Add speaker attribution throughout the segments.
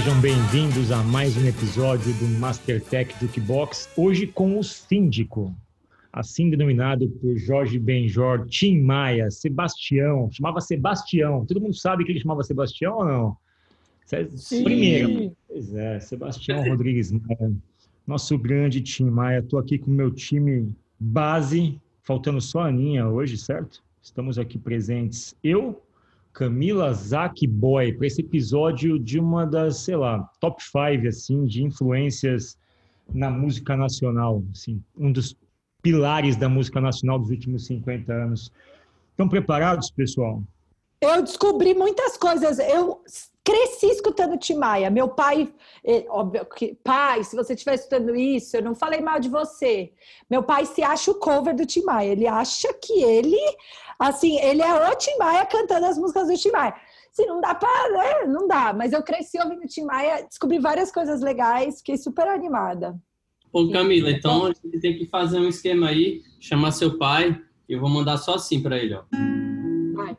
Speaker 1: Sejam bem-vindos a mais um episódio do Mastertech Jukebox, hoje com o síndico, assim denominado por Jorge Benjor, Tim Maia, Sebastião, chamava Sebastião, todo mundo sabe que ele chamava Sebastião ou não? Cê-
Speaker 2: Sim.
Speaker 1: Primeiro, pois é, Sebastião Rodrigues Maia, nosso grande Tim Maia, estou aqui com o meu time base, faltando só a Aninha hoje, certo? Estamos aqui presentes, eu, Camila Zack Boy para esse episódio de uma das, sei lá, top 5 assim de influências na música nacional, assim, um dos pilares da música nacional dos últimos 50 anos. Estão preparados, pessoal?
Speaker 2: Eu descobri muitas coisas. Eu cresci escutando Tim Maia. Meu pai, eh, óbvio que, pai, se você estiver escutando isso, eu não falei mal de você. Meu pai se acha o cover do Tim Maia. Ele acha que ele, assim, ele é o Tim Maia cantando as músicas do Tim Maia. Se não dá para, né? Não dá. Mas eu cresci ouvindo Tim Maia, descobri várias coisas legais, fiquei super animada.
Speaker 3: Ô Camila, então a gente tem que fazer um esquema aí, chamar seu pai, e eu vou mandar só assim pra ele, ó.
Speaker 2: Vai.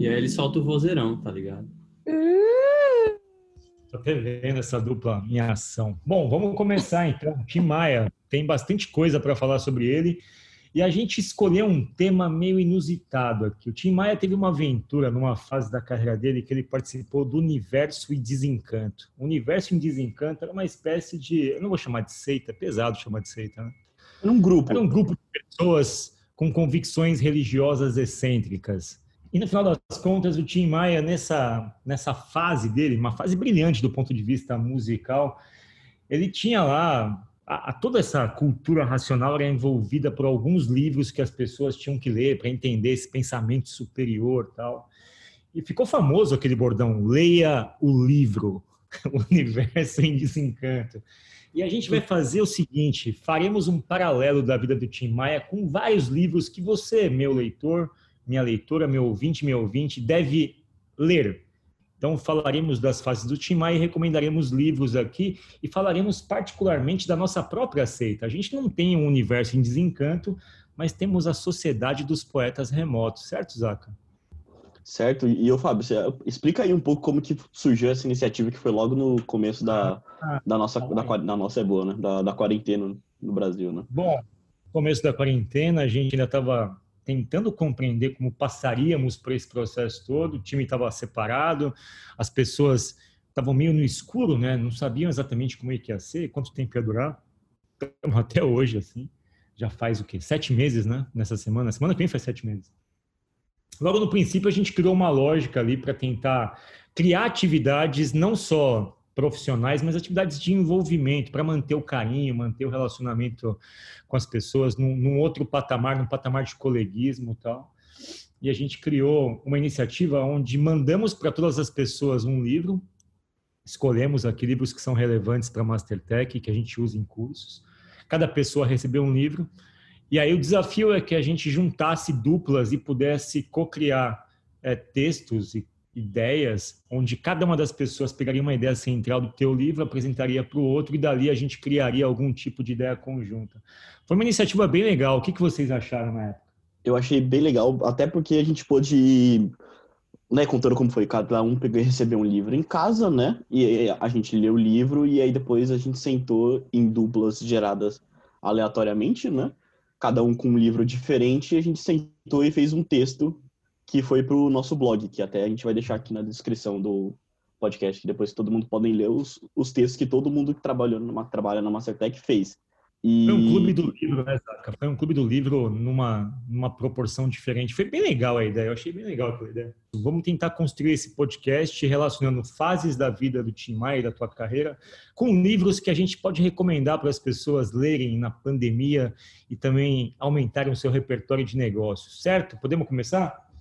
Speaker 3: E aí ele solta o vozeirão, tá ligado?
Speaker 1: Até vendo essa dupla em ação. Bom, vamos começar então. Tim Maia, tem bastante coisa para falar sobre ele. E a gente escolheu um tema meio inusitado aqui. O Tim Maia teve uma aventura numa fase da carreira dele que ele participou do Universo e Desencanto. O Universo em Desencanto era uma espécie de. Eu não vou chamar de seita, é pesado chamar de seita, né?
Speaker 4: Era um grupo.
Speaker 1: Era um grupo de pessoas com convicções religiosas excêntricas. E no final das contas, o Tim Maia, nessa, nessa fase dele, uma fase brilhante do ponto de vista musical, ele tinha lá. A, a toda essa cultura racional era envolvida por alguns livros que as pessoas tinham que ler para entender esse pensamento superior tal. E ficou famoso aquele bordão: leia o livro, o universo em desencanto. E a gente vai fazer o seguinte: faremos um paralelo da vida do Tim Maia com vários livros que você, meu leitor, minha leitora, meu ouvinte, meu ouvinte, deve ler. Então, falaremos das fases do Tim Maia e recomendaremos livros aqui e falaremos particularmente da nossa própria seita. A gente não tem um universo em desencanto, mas temos a Sociedade dos Poetas Remotos, certo, Zaca?
Speaker 4: Certo? E eu, Fábio, você explica aí um pouco como que surgiu essa iniciativa que foi logo no começo da, da nossa, da, qua- da nossa é boa, né? Da, da quarentena no Brasil, né?
Speaker 1: Bom, começo da quarentena, a gente ainda estava tentando compreender como passaríamos por esse processo todo. O time estava separado, as pessoas estavam meio no escuro, né? Não sabiam exatamente como é que ia ser, quanto tempo ia durar. Estamos até hoje, assim. Já faz o quê? Sete meses, né? Nessa semana. Semana que vem faz sete meses. Logo no princípio, a gente criou uma lógica ali para tentar criar atividades não só profissionais, mas atividades de envolvimento para manter o carinho, manter o relacionamento com as pessoas num, num outro patamar, num patamar de coleguismo e tal. E a gente criou uma iniciativa onde mandamos para todas as pessoas um livro, escolhemos aqui livros que são relevantes para a Mastertech, que a gente usa em cursos. Cada pessoa recebeu um livro. E aí o desafio é que a gente juntasse duplas e pudesse co-criar é, textos e ideias, onde cada uma das pessoas pegaria uma ideia central do teu livro, apresentaria para o outro e dali a gente criaria algum tipo de ideia conjunta. Foi uma iniciativa bem legal. O que, que vocês acharam na época?
Speaker 4: Eu achei bem legal, até porque a gente pôde, né, contando como foi, cada um pegou e recebeu um livro em casa, né? E a gente leu o livro e aí depois a gente sentou em duplas geradas aleatoriamente, né? Cada um com um livro diferente e a gente sentou e fez um texto que foi pro nosso blog, que até a gente vai deixar aqui na descrição do, podcast, que depois todo mundo pode ler os, os textos que todo mundo que trabalhou numa, trabalha na Mastertech fez.
Speaker 1: E... Foi um clube do livro, né, Zaca? Foi um clube do livro numa, numa proporção diferente. Foi bem legal a ideia, eu achei bem legal aquela ideia. Vamos tentar construir esse podcast relacionando fases da vida do Tim Maia e da tua carreira com livros que a gente pode recomendar para as pessoas lerem na pandemia e também aumentarem o seu repertório de negócios, certo? Podemos começar?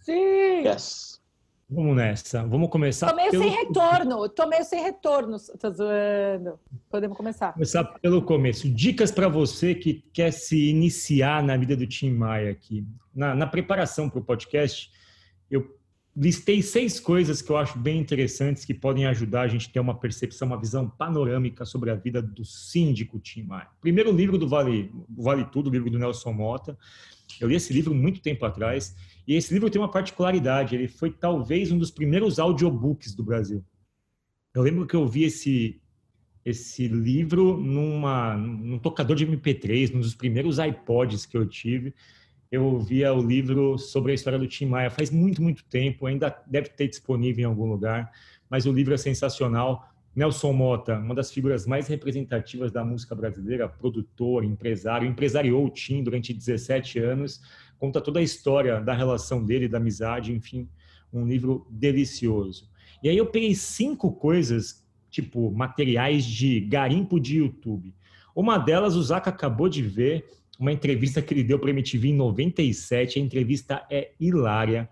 Speaker 2: Sim!
Speaker 4: Yes!
Speaker 1: Vamos nessa. Vamos começar.
Speaker 2: Tô meio pelo... sem retorno. Tô meio sem retorno. Tô zoando. Podemos começar.
Speaker 1: Começar pelo começo. Dicas para você que quer se iniciar na vida do Tim Maia aqui. Na, na preparação para o podcast, eu listei seis coisas que eu acho bem interessantes que podem ajudar a gente a ter uma percepção, uma visão panorâmica sobre a vida do síndico Tim Maia. Primeiro livro do Vale, vale Tudo, o livro do Nelson Mota. Eu li esse livro muito tempo atrás e esse livro tem uma particularidade, ele foi talvez um dos primeiros audiobooks do Brasil. Eu lembro que eu vi esse esse livro numa num tocador de MP3, num dos primeiros iPods que eu tive. Eu ouvia o livro sobre a história do Tim Maia faz muito, muito tempo, ainda deve ter disponível em algum lugar, mas o livro é sensacional. Nelson Mota, uma das figuras mais representativas da música brasileira, produtor, empresário, empresariou o Tim durante 17 anos, conta toda a história da relação dele, da amizade, enfim, um livro delicioso. E aí eu peguei cinco coisas, tipo materiais de garimpo de YouTube. Uma delas, o Zaca acabou de ver, uma entrevista que ele deu para a MTV em 97. A entrevista é hilária.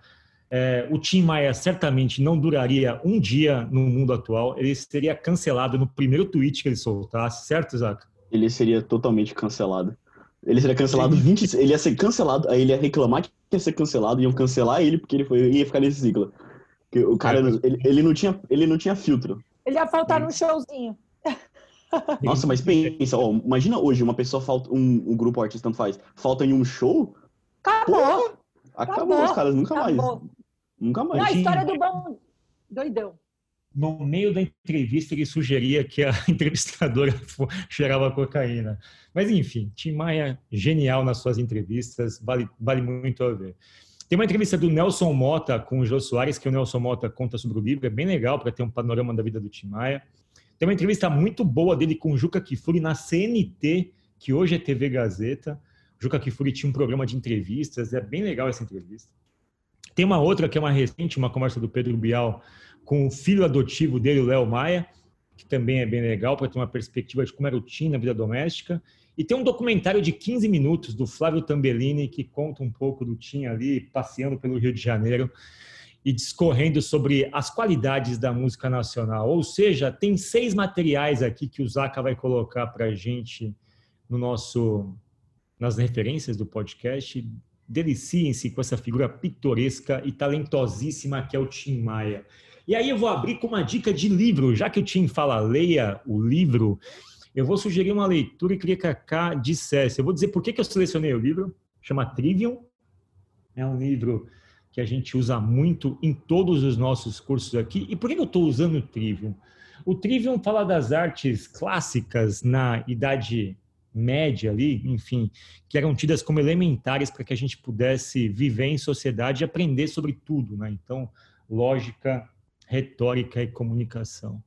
Speaker 1: É, o Tim Maia certamente não duraria um dia no mundo atual. Ele seria cancelado no primeiro tweet que ele soltasse, certo, Zaca?
Speaker 4: Ele seria totalmente cancelado. Ele seria cancelado 20. Ele ia ser cancelado, aí ele ia reclamar que ia ser cancelado, iam cancelar ele porque ele foi, ia ficar nesse ciclo. Porque o cara, é. ele, ele, não tinha, ele não tinha filtro.
Speaker 2: Ele ia faltar num showzinho.
Speaker 4: Nossa, mas pensa, ó, imagina hoje uma pessoa falta, um, um grupo artista tanto faz, falta em um show.
Speaker 2: Acabou. Porra,
Speaker 4: acabou, acabou, os caras nunca acabou. mais. Nunca mais.
Speaker 2: a história do bom doidão
Speaker 1: no meio da entrevista ele sugeria que a entrevistadora cheirava cocaína. Mas enfim, Tim Maia genial nas suas entrevistas, vale, vale muito a ver. Tem uma entrevista do Nelson Mota com o Jô Soares, que o Nelson Mota conta sobre o livro, é bem legal para ter um panorama da vida do Tim Maia. Tem uma entrevista muito boa dele com o Juca Kifuri na CNT, que hoje é TV Gazeta. O Juca Kifuri tinha um programa de entrevistas, é bem legal essa entrevista. Tem uma outra que é uma recente, uma conversa do Pedro Bial com o filho adotivo dele, o Léo Maia, que também é bem legal para ter uma perspectiva de como era o Tim na vida doméstica. E tem um documentário de 15 minutos do Flávio Tambellini que conta um pouco do Tim ali passeando pelo Rio de Janeiro e discorrendo sobre as qualidades da música nacional. Ou seja, tem seis materiais aqui que o Zaca vai colocar para a gente no nosso nas referências do podcast. Deliciem-se com essa figura pitoresca e talentosíssima que é o Tim Maia. E aí eu vou abrir com uma dica de livro, já que o Tim fala leia o livro, eu vou sugerir uma leitura e queria que a Ká dissesse. Eu vou dizer por que, que eu selecionei o livro, chama Trivium, é um livro que a gente usa muito em todos os nossos cursos aqui. E por que eu estou usando o Trivium? O Trivium fala das artes clássicas na Idade Média ali, enfim, que eram tidas como elementares para que a gente pudesse viver em sociedade e aprender sobre tudo, né? Então, lógica, retórica e comunicação.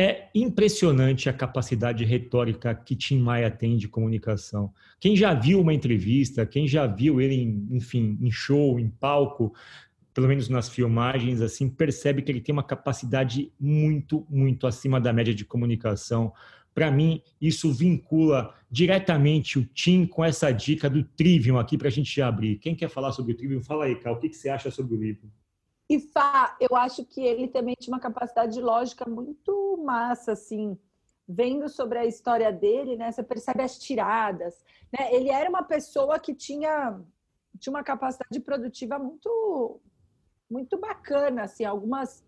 Speaker 1: É impressionante a capacidade retórica que Tim Maia tem de comunicação. Quem já viu uma entrevista, quem já viu ele, em, enfim, em show, em palco, pelo menos nas filmagens, assim, percebe que ele tem uma capacidade muito, muito acima da média de comunicação. Para mim, isso vincula diretamente o Tim com essa dica do Trivium aqui para a gente abrir. Quem quer falar sobre o Trivium? Fala aí, Cal, o que, que você acha sobre o livro?
Speaker 2: E Fá, eu acho que ele também tinha uma capacidade de lógica muito massa, assim, vendo sobre a história dele, né? Você percebe as tiradas, né? Ele era uma pessoa que tinha, tinha uma capacidade produtiva muito, muito bacana, assim, algumas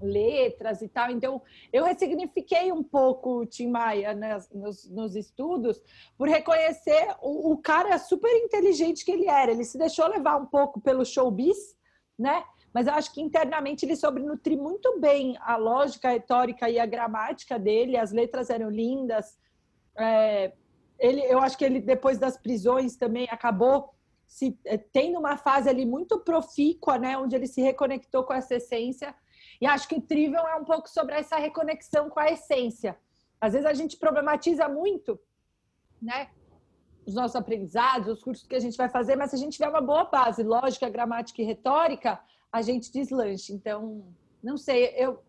Speaker 2: letras e tal. Então, eu ressignifiquei um pouco o Tim Maia né, nos, nos, estudos por reconhecer o, o cara super inteligente que ele era. Ele se deixou levar um pouco pelo showbiz, né? mas eu acho que internamente ele soube nutrir muito bem a lógica, a retórica e a gramática dele, as letras eram lindas. É, ele, eu acho que ele, depois das prisões, também acabou se, é, tendo uma fase ali muito profícua, né, onde ele se reconectou com essa essência. E acho que o Trivial é um pouco sobre essa reconexão com a essência. Às vezes a gente problematiza muito, né? Os nossos aprendizados, os cursos que a gente vai fazer, mas se a gente tiver uma boa base, lógica, gramática e retórica, a gente deslanche. Então, não sei, eu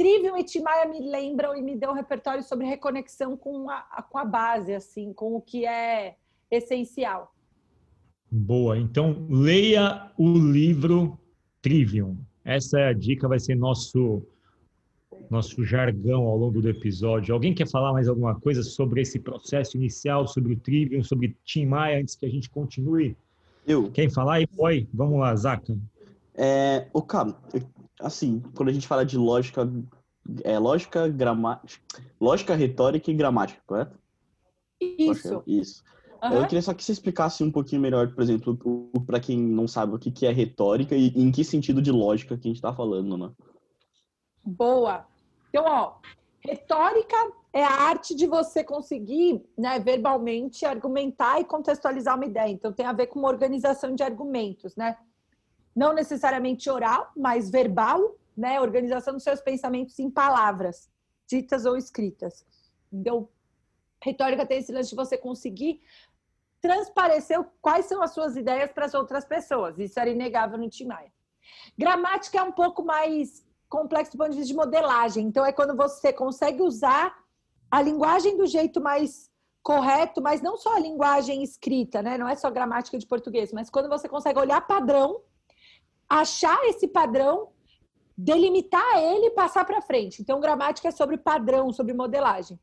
Speaker 2: Trivium e Timaya me lembram e me dão um repertório sobre reconexão com a, com a base, assim, com o que é essencial.
Speaker 1: Boa. Então, leia o livro Trivium. Essa é a dica, vai ser nosso nosso jargão ao longo do episódio. Alguém quer falar mais alguma coisa sobre esse processo inicial, sobre o Trivium, sobre Tim Maia, antes que a gente continue?
Speaker 4: Eu.
Speaker 1: Quem falar aí? Oi, vamos lá, Zaca.
Speaker 4: É, o cara, assim, quando a gente fala de lógica, é lógica, gramática, lógica, retórica e gramática, correto?
Speaker 2: Isso.
Speaker 4: Lógica, isso. Uhum. Eu queria só que você explicasse um pouquinho melhor, por exemplo, para quem não sabe o que é retórica e em que sentido de lógica que a gente está falando, né?
Speaker 2: Boa. Então, ó, retórica é a arte de você conseguir, né, verbalmente argumentar e contextualizar uma ideia. Então, tem a ver com uma organização de argumentos, né? Não necessariamente oral, mas verbal, né? Organização dos seus pensamentos em palavras, ditas ou escritas. Então, retórica tem esse lance de você conseguir transparecer quais são as suas ideias para as outras pessoas. Isso era inegável no Tim Maia. Gramática é um pouco mais complexo do ponto de vista de modelagem. Então, é quando você consegue usar a linguagem do jeito mais correto, mas não só a linguagem escrita, né? Não é só gramática de português, mas quando você consegue olhar padrão, achar esse padrão, delimitar ele e passar para frente. Então, gramática é sobre padrão, sobre modelagem.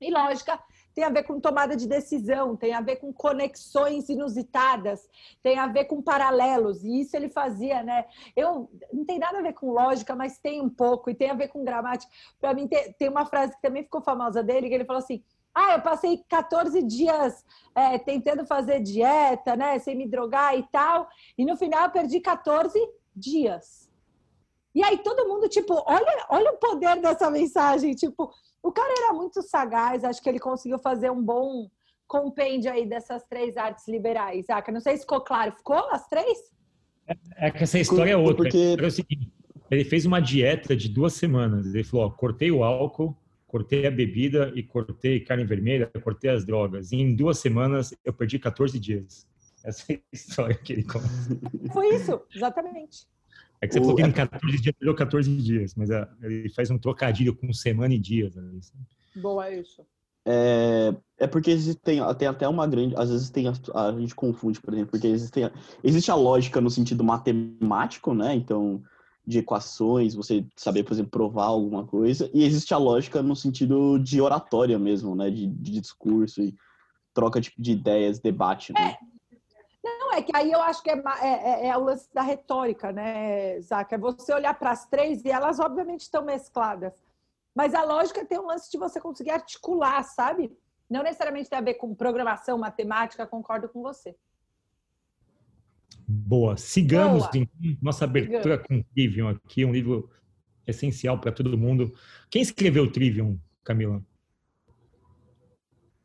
Speaker 2: E lógica tem a ver com tomada de decisão, tem a ver com conexões inusitadas, tem a ver com paralelos, e isso ele fazia, né? Eu não tem nada a ver com lógica, mas tem um pouco, e tem a ver com gramática. Para mim, tem, uma frase que também ficou famosa dele, que ele falou assim: ah, eu passei 14 dias é, tentando fazer dieta, né? Sem me drogar e tal. E no final eu perdi 14 dias. E aí todo mundo, tipo, olha, olha o poder dessa mensagem. Tipo, o cara era muito sagaz, acho que ele conseguiu fazer um bom compêndio aí dessas três artes liberais. Ah, não sei se ficou claro. Ficou as três?
Speaker 1: É, é que essa história é outra. Porque... É o seguinte, ele fez uma dieta de duas semanas. Ele falou, ó, cortei o álcool, cortei a bebida e cortei carne vermelha, cortei as drogas. E em duas semanas eu perdi 14 dias. Essa é a história que ele conta.
Speaker 2: Foi isso, exatamente.
Speaker 1: É que você o... falou que em 14 dias durou 14 dias, mas é, ele faz um trocadilho com semana e dias. Né?
Speaker 2: Boa, é isso.
Speaker 4: É, é porque existem tem até uma grande. Às vezes tem a, a, gente confunde, por exemplo, porque existem, existe a lógica no sentido matemático, né? Então, de equações, você saber, por exemplo, provar alguma coisa, e existe a lógica no sentido de oratória mesmo, né? De, de discurso e troca de, de ideias, debate. Né?
Speaker 2: É, não, é que aí eu acho que é, é, é, é o lance da retórica, né, Zaca? É você olhar para as três e elas, obviamente, estão mescladas. Mas a lógica tem um lance de você conseguir articular, sabe? Não necessariamente tem a ver com programação, matemática, concordo com você.
Speaker 1: Boa. Sigamos Boa. Então, nossa abertura Sigamos. com Trivium aqui, um livro essencial para todo mundo. Quem escreveu Trivium, Camila?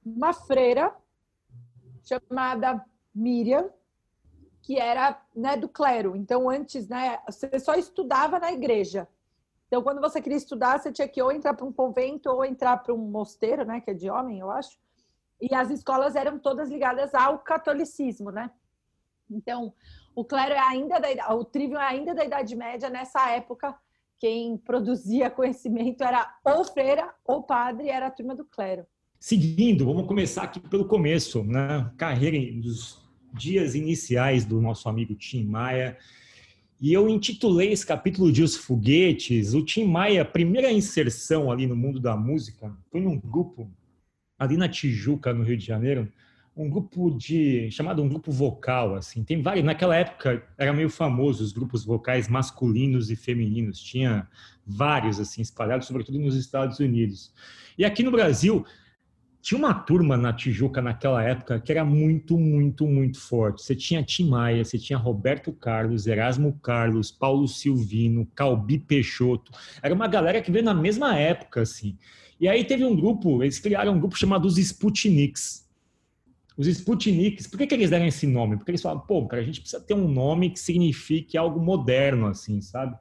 Speaker 2: Uma freira chamada Miriam, que era né, do clero. Então, antes, né, você só estudava na igreja. Então, quando você queria estudar, você tinha que ou entrar para um convento ou entrar para um mosteiro, né, que é de homem, eu acho. E as escolas eram todas ligadas ao catolicismo, né? Então, o clero é ainda da o trivium é ainda da Idade Média. Nessa época, quem produzia conhecimento era ou freira ou padre, era a turma do clero.
Speaker 1: Seguindo, vamos começar aqui pelo começo, né? Carreira dos dias iniciais do nosso amigo Tim Maia. E eu intitulei esse capítulo de Os Foguetes. O Tim Maia, primeira inserção ali no mundo da música, foi num grupo ali na Tijuca, no Rio de Janeiro, um grupo de chamado um grupo vocal assim. Tem vários, naquela época era meio famoso os grupos vocais masculinos e femininos. Tinha vários assim espalhados, sobretudo nos Estados Unidos. E aqui no Brasil tinha uma turma na Tijuca naquela época que era muito, muito, muito forte. Você tinha Tim Maia, você tinha Roberto Carlos, Erasmo Carlos, Paulo Silvino, Calbi Peixoto. Era uma galera que veio na mesma época, assim. E aí teve um grupo, eles criaram um grupo chamado os Sputniks. Os Sputniks, por que, que eles deram esse nome? Porque eles falaram, pô, cara, a gente precisa ter um nome que signifique algo moderno, assim, sabe?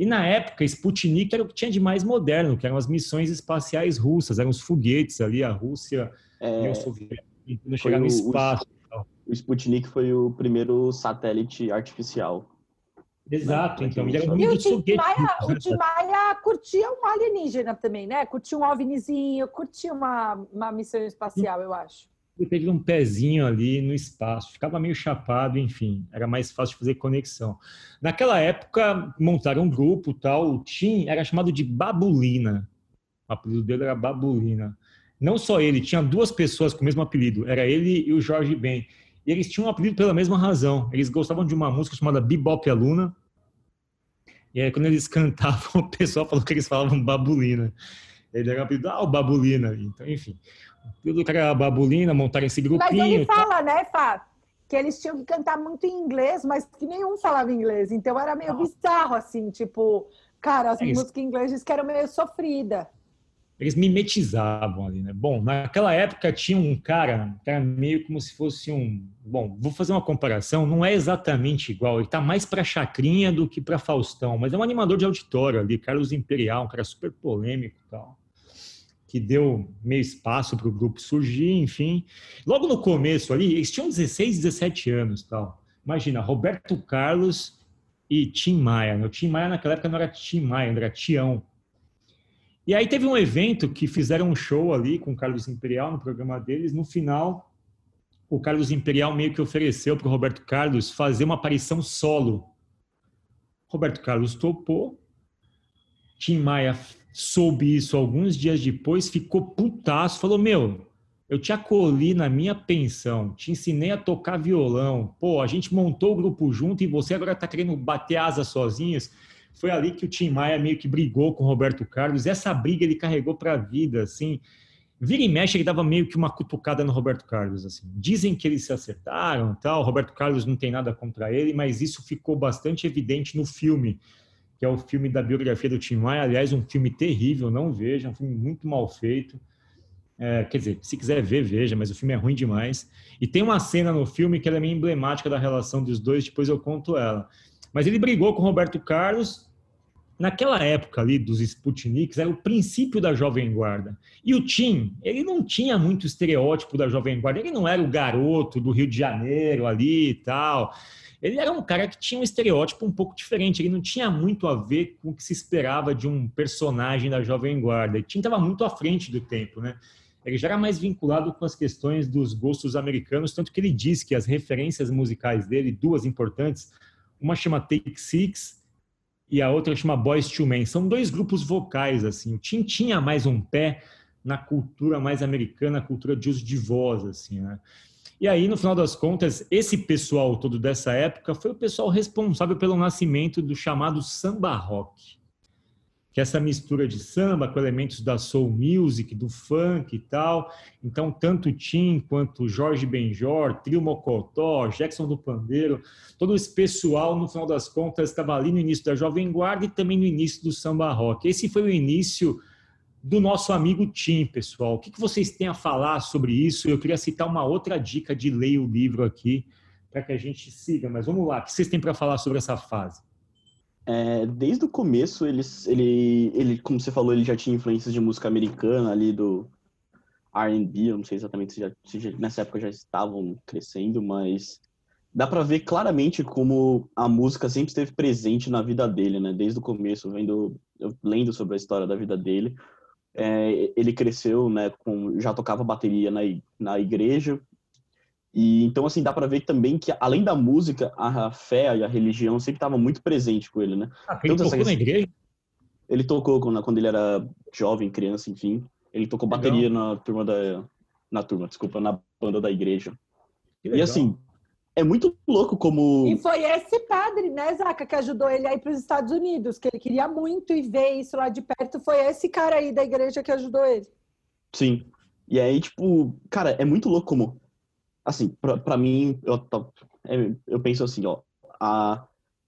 Speaker 1: E na época, Sputnik era o que tinha de mais moderno, que eram as missões espaciais russas, eram os foguetes ali, a Rússia
Speaker 4: É,
Speaker 1: e os soviéticos tentando chegar no
Speaker 4: o- o-
Speaker 1: espaço.
Speaker 4: o Sputnik foi o primeiro satélite artificial.
Speaker 1: Exato, então. Ele era um
Speaker 2: E o Tim. Maia, o
Speaker 1: né?
Speaker 2: Tim Maia curtia um alienígena também, né? Curtia um OVNizinho, curtia uma, uma missão espacial, eu acho.
Speaker 1: Teve um pezinho ali no espaço, ficava meio chapado, enfim, era mais fácil de fazer conexão. Naquela época, montaram um grupo tal, o Tim era chamado de Babulina. O apelido dele era Babulina. Não só ele, tinha duas pessoas com o mesmo apelido, era ele e o Jorge Ben. E eles tinham um apelido pela mesma razão. Eles gostavam de uma música chamada Bebop Aluna. E aí, quando eles cantavam, o pessoal falou que eles falavam Babulina. Ele era o apelido, ah, o Babulina. Então, enfim. Tudo que era Babulina, montaram esse
Speaker 2: Mas
Speaker 1: grupinho.
Speaker 2: ele fala, né, Fá? Que eles tinham que cantar muito em inglês, mas que nenhum falava inglês. Então era meio bizarro, assim, tipo, cara, as
Speaker 1: É
Speaker 2: músicas em inglês diz que eram meio sofrida.
Speaker 1: eles mimetizavam ali, né? Bom, naquela época tinha um cara, que era meio como se fosse um. Bom, vou fazer uma comparação, não é exatamente igual, ele tá mais para Chacrinha do que para Faustão, mas é um animador de auditório ali, Carlos Imperial, um cara super polêmico e tal, que deu meio espaço para o grupo surgir, enfim. Logo no começo ali, eles tinham 16, 17 anos tal. Imagina, Roberto Carlos e Tim Maia. né? O Tim Maia naquela época não era Tim Maia, era Tião. E aí teve um evento que fizeram um show ali com o Carlos Imperial no programa deles. No final, o Carlos Imperial meio que ofereceu para o Roberto Carlos fazer uma aparição solo. Roberto Carlos topou. Tim Maia soube isso alguns dias depois, ficou putaço, falou: Meu, eu te acolhi na minha pensão, te ensinei a tocar violão. Pô, a gente montou o grupo junto e você agora está querendo bater asas sozinhos. Foi ali que o Tim Maia meio que brigou com o Roberto Carlos. Essa briga ele carregou para a vida, assim. Vira e mexe, ele dava meio que uma cutucada no Roberto Carlos, assim. Dizem que eles se acertaram, tal. O Roberto Carlos não tem nada contra ele, mas isso ficou bastante evidente no filme, que é o filme da biografia do Tim Maia. Aliás, um filme terrível, não veja, um filme muito mal feito. É, quer dizer, se quiser ver, veja, mas o filme é ruim demais. E tem uma cena no filme que ela é meio emblemática da relação dos dois, depois eu conto ela. Mas ele brigou com o Roberto Carlos. Naquela época ali dos Sputniks, era o princípio da Jovem Guarda. E o Tim, ele não tinha muito estereótipo da Jovem Guarda. Ele não era o garoto do Rio de Janeiro ali e tal. Ele era um cara que tinha um estereótipo um pouco diferente. Ele não tinha muito a ver com o que se esperava de um personagem da Jovem Guarda. Ele estava muito à frente do tempo, né? Ele já era mais vinculado com as questões dos gostos americanos, tanto que ele diz que as referências musicais dele, duas importantes, uma chama Take Six e a outra chama Boys to Men. São dois grupos vocais, assim. O Tim tinha mais um pé na cultura mais americana, cultura de uso de voz, assim, né? E aí, no final das contas, esse pessoal todo dessa época foi o pessoal responsável pelo nascimento do chamado samba rock. Que é essa mistura de samba com elementos da soul music, do funk e tal. Então, tanto Tim quanto Jorge Benjor, Trio Mocotó, Jackson do Pandeiro, todo esse pessoal, no final das contas, estava ali no início da Jovem Guarda e também no início do samba rock. Esse foi o início do nosso amigo Tim, pessoal. O que vocês têm a falar sobre isso? Eu queria citar uma outra dica de ler o livro aqui para que a gente siga. Mas vamos lá, o que vocês têm para falar sobre essa fase?
Speaker 4: É, desde o começo, ele, ele, ele, como você falou, ele já tinha influências de música americana ali do R&B, não sei exatamente se, já, se já, nessa época já estavam crescendo, mas dá para ver claramente como a música sempre esteve presente na vida dele, né? Desde o começo, vendo, lendo sobre a história da vida dele, é, ele cresceu, né? Com, já tocava bateria na, na igreja, e então, assim, dá para ver também que, além da música, a fé e a religião sempre estavam muito presente com ele, né?
Speaker 1: Ah, ele
Speaker 4: Tanto
Speaker 1: tocou
Speaker 4: essa-
Speaker 1: na igreja?
Speaker 4: Ele tocou quando, quando ele era jovem, criança, enfim. Ele tocou
Speaker 1: Legal.
Speaker 4: bateria na turma da. Na turma, desculpa, na banda da igreja. E assim, é muito louco como.
Speaker 2: E foi esse padre, né, Zaca, que ajudou ele a ir para os Estados Unidos, que ele queria muito e ver isso lá de perto. Foi esse cara aí da igreja que ajudou ele.
Speaker 4: Sim. E aí, tipo, cara, é muito louco como. Assim, pra, pra mim, eu, é, eu penso assim, ó. A,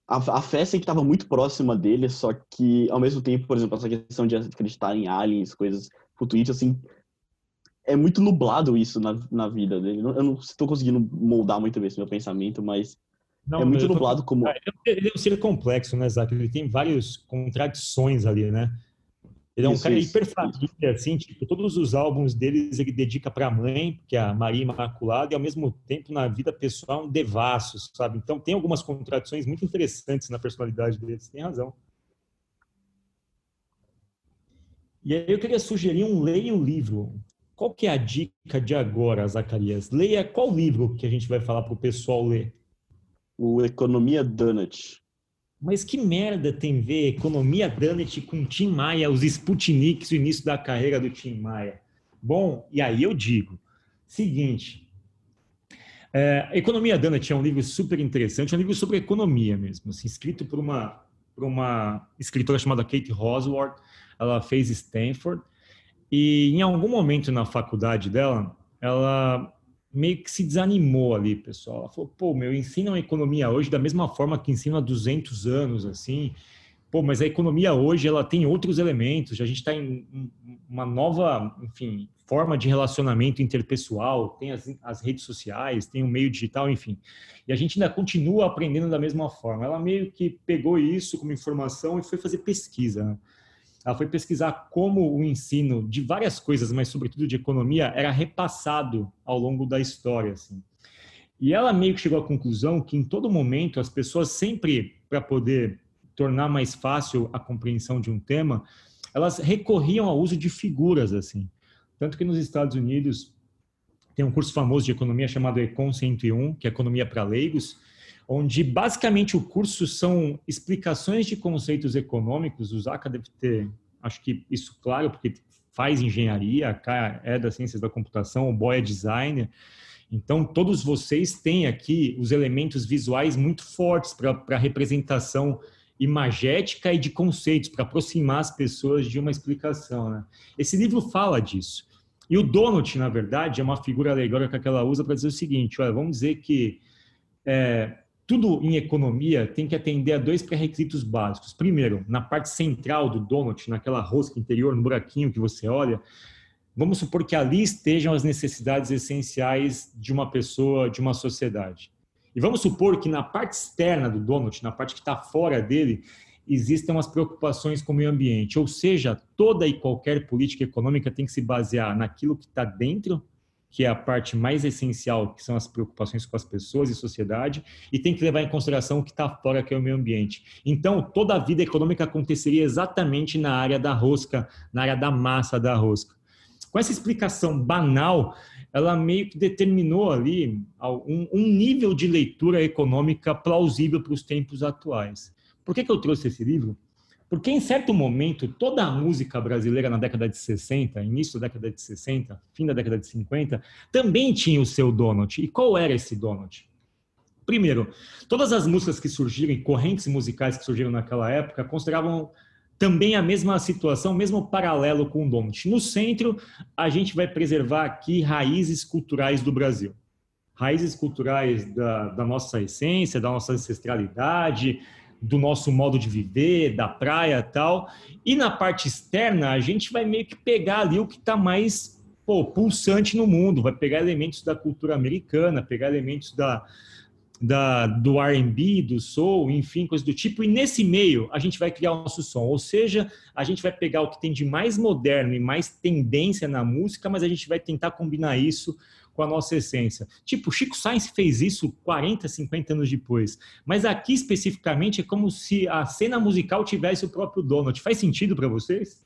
Speaker 4: a, a fé sempre estava muito próxima dele, só que, ao mesmo tempo, por exemplo, essa questão de acreditar em aliens, coisas futuristas, assim. É muito nublado isso na, na vida dele. Eu não estou conseguindo moldar muito bem esse meu pensamento, mas Não, é muito dublado tô... como.
Speaker 1: Ah, ele é um ser complexo, né, Zac? Ele tem várias contradições ali, né? Ele é um isso, cara hiper família, assim, tipo, todos os álbuns deles ele dedica para a mãe, que é a Maria Imaculada, e ao mesmo tempo na vida pessoal um devasso, sabe? Então tem algumas contradições muito interessantes na personalidade deles, tem razão. E aí eu queria sugerir um leia o livro. Qual que é a dica de agora, Zacarias? Leia qual livro que a gente vai falar para o pessoal ler?
Speaker 4: O Economia Donut.
Speaker 1: Mas que merda tem ver Economia Donut com Tim Maia, os Sputniks, o início da carreira do Tim Maia? Bom, e aí eu digo, seguinte, é, Economia Donut é um livro super interessante, é um livro sobre economia mesmo, assim, escrito por uma, por uma escritora chamada Kate Rosworth, ela fez Stanford, e em algum momento na faculdade dela, ela meio que se desanimou ali, pessoal. Ela falou, pô, meu, ensinam economia hoje da mesma forma que ensina há 200 anos, assim. Pô, mas a economia hoje, ela tem outros elementos. A gente está em uma nova, enfim, forma de relacionamento interpessoal, tem as, as redes sociais, tem o meio digital, enfim. E a gente ainda continua aprendendo da mesma forma. Ela meio que pegou isso como informação e foi fazer pesquisa, né? Ela foi pesquisar como o ensino de várias coisas, mas sobretudo de economia, era repassado ao longo da história. Assim. E ela meio que chegou à conclusão que em todo momento as pessoas sempre, para poder tornar mais fácil a compreensão de um tema, elas recorriam ao uso de figuras assim. Tanto que nos Estados Unidos tem um curso famoso de economia chamado Econ 101, que é economia para leigos, onde basicamente o curso são explicações de conceitos econômicos. O Zaca deve ter, acho que isso claro, porque faz engenharia, a é das ciências da computação, o Boy é designer. Então, todos vocês têm aqui os elementos visuais muito fortes para a representação imagética e de conceitos, para aproximar as pessoas de uma explicação. Né? Esse livro fala disso. E o Donut, na verdade, é uma figura alegórica que ela usa para dizer o seguinte: olha, vamos dizer que é, tudo em economia tem que atender a dois pré-requisitos básicos. Primeiro, na parte central do donut, naquela rosca interior, no buraquinho que você olha, vamos supor que ali estejam as necessidades essenciais de uma pessoa, de uma sociedade. E vamos supor que na parte externa do donut, na parte que está fora dele, existam as preocupações com o meio ambiente. Ou seja, toda e qualquer política econômica tem que se basear naquilo que está dentro que é a parte mais essencial, que são as preocupações com as pessoas e sociedade, e tem que levar em consideração o que está fora, que é o meio ambiente. Então, toda a vida econômica aconteceria exatamente na área da rosca, na área da massa da rosca. Com essa explicação banal, ela meio que determinou ali um, nível de leitura econômica plausível para os tempos atuais. Por que, que eu trouxe esse livro? Porque em certo momento, toda a música brasileira na década de 60, início da década de 60, fim da década de 50, também tinha o seu donut. E qual era esse donut? Primeiro, todas as músicas que surgiram, correntes musicais que surgiram naquela época, consideravam também a mesma situação, mesmo paralelo com o donut. No centro, a gente vai preservar aqui raízes culturais do Brasil. Raízes culturais da, da nossa essência, da nossa ancestralidade, do nosso modo de viver, da praia tal. E na parte externa, a gente vai meio que pegar ali o que está mais pô, pulsante no mundo, vai pegar elementos da cultura americana, pegar elementos da, da, do R&B, do soul, enfim, coisas do tipo. E nesse meio, a gente vai criar o nosso som. Ou seja, a gente vai pegar o que tem de mais moderno e mais tendência na música, mas a gente vai tentar combinar isso com a nossa essência. Tipo, Chico Sainz fez isso 40, 50 anos depois. Mas aqui especificamente é como se a cena musical tivesse o próprio Donald. Faz sentido para vocês?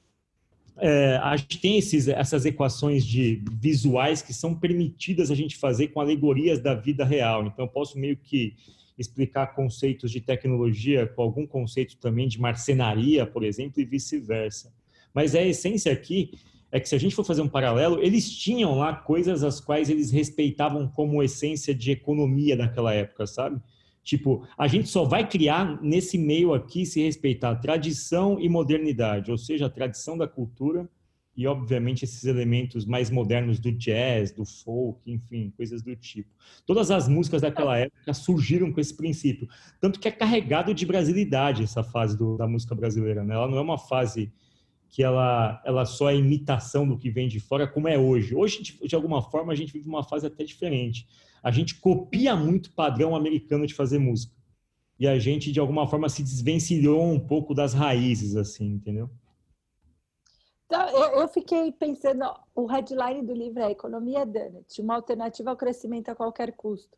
Speaker 1: É, a gente tem esses, essas equações de visuais que são permitidas a gente fazer com alegorias da vida real. Então, eu posso meio que explicar conceitos de tecnologia com algum conceito também de marcenaria, por exemplo, e vice-versa. Mas a essência aqui é que se a gente for fazer um paralelo, eles tinham lá coisas as quais eles respeitavam como essência de economia daquela época, sabe? Tipo, a gente só vai criar nesse meio aqui se respeitar tradição e modernidade, ou seja, a tradição da cultura e, obviamente, esses elementos mais modernos do jazz, do folk, enfim, coisas do tipo. Todas as músicas daquela época surgiram com esse princípio, tanto que é carregado de brasilidade essa fase do, da música brasileira, né? Ela não é uma fase que ela, ela só é imitação do que vem de fora, como é hoje. Hoje, de, de alguma forma, a gente vive uma fase até diferente. A gente copia muito o padrão americano de fazer música. E a gente, de alguma forma, se desvencilhou um pouco das raízes, assim, entendeu?
Speaker 2: Então, eu, eu fiquei pensando, o headline do livro é Economia Donut, uma alternativa ao crescimento a qualquer custo.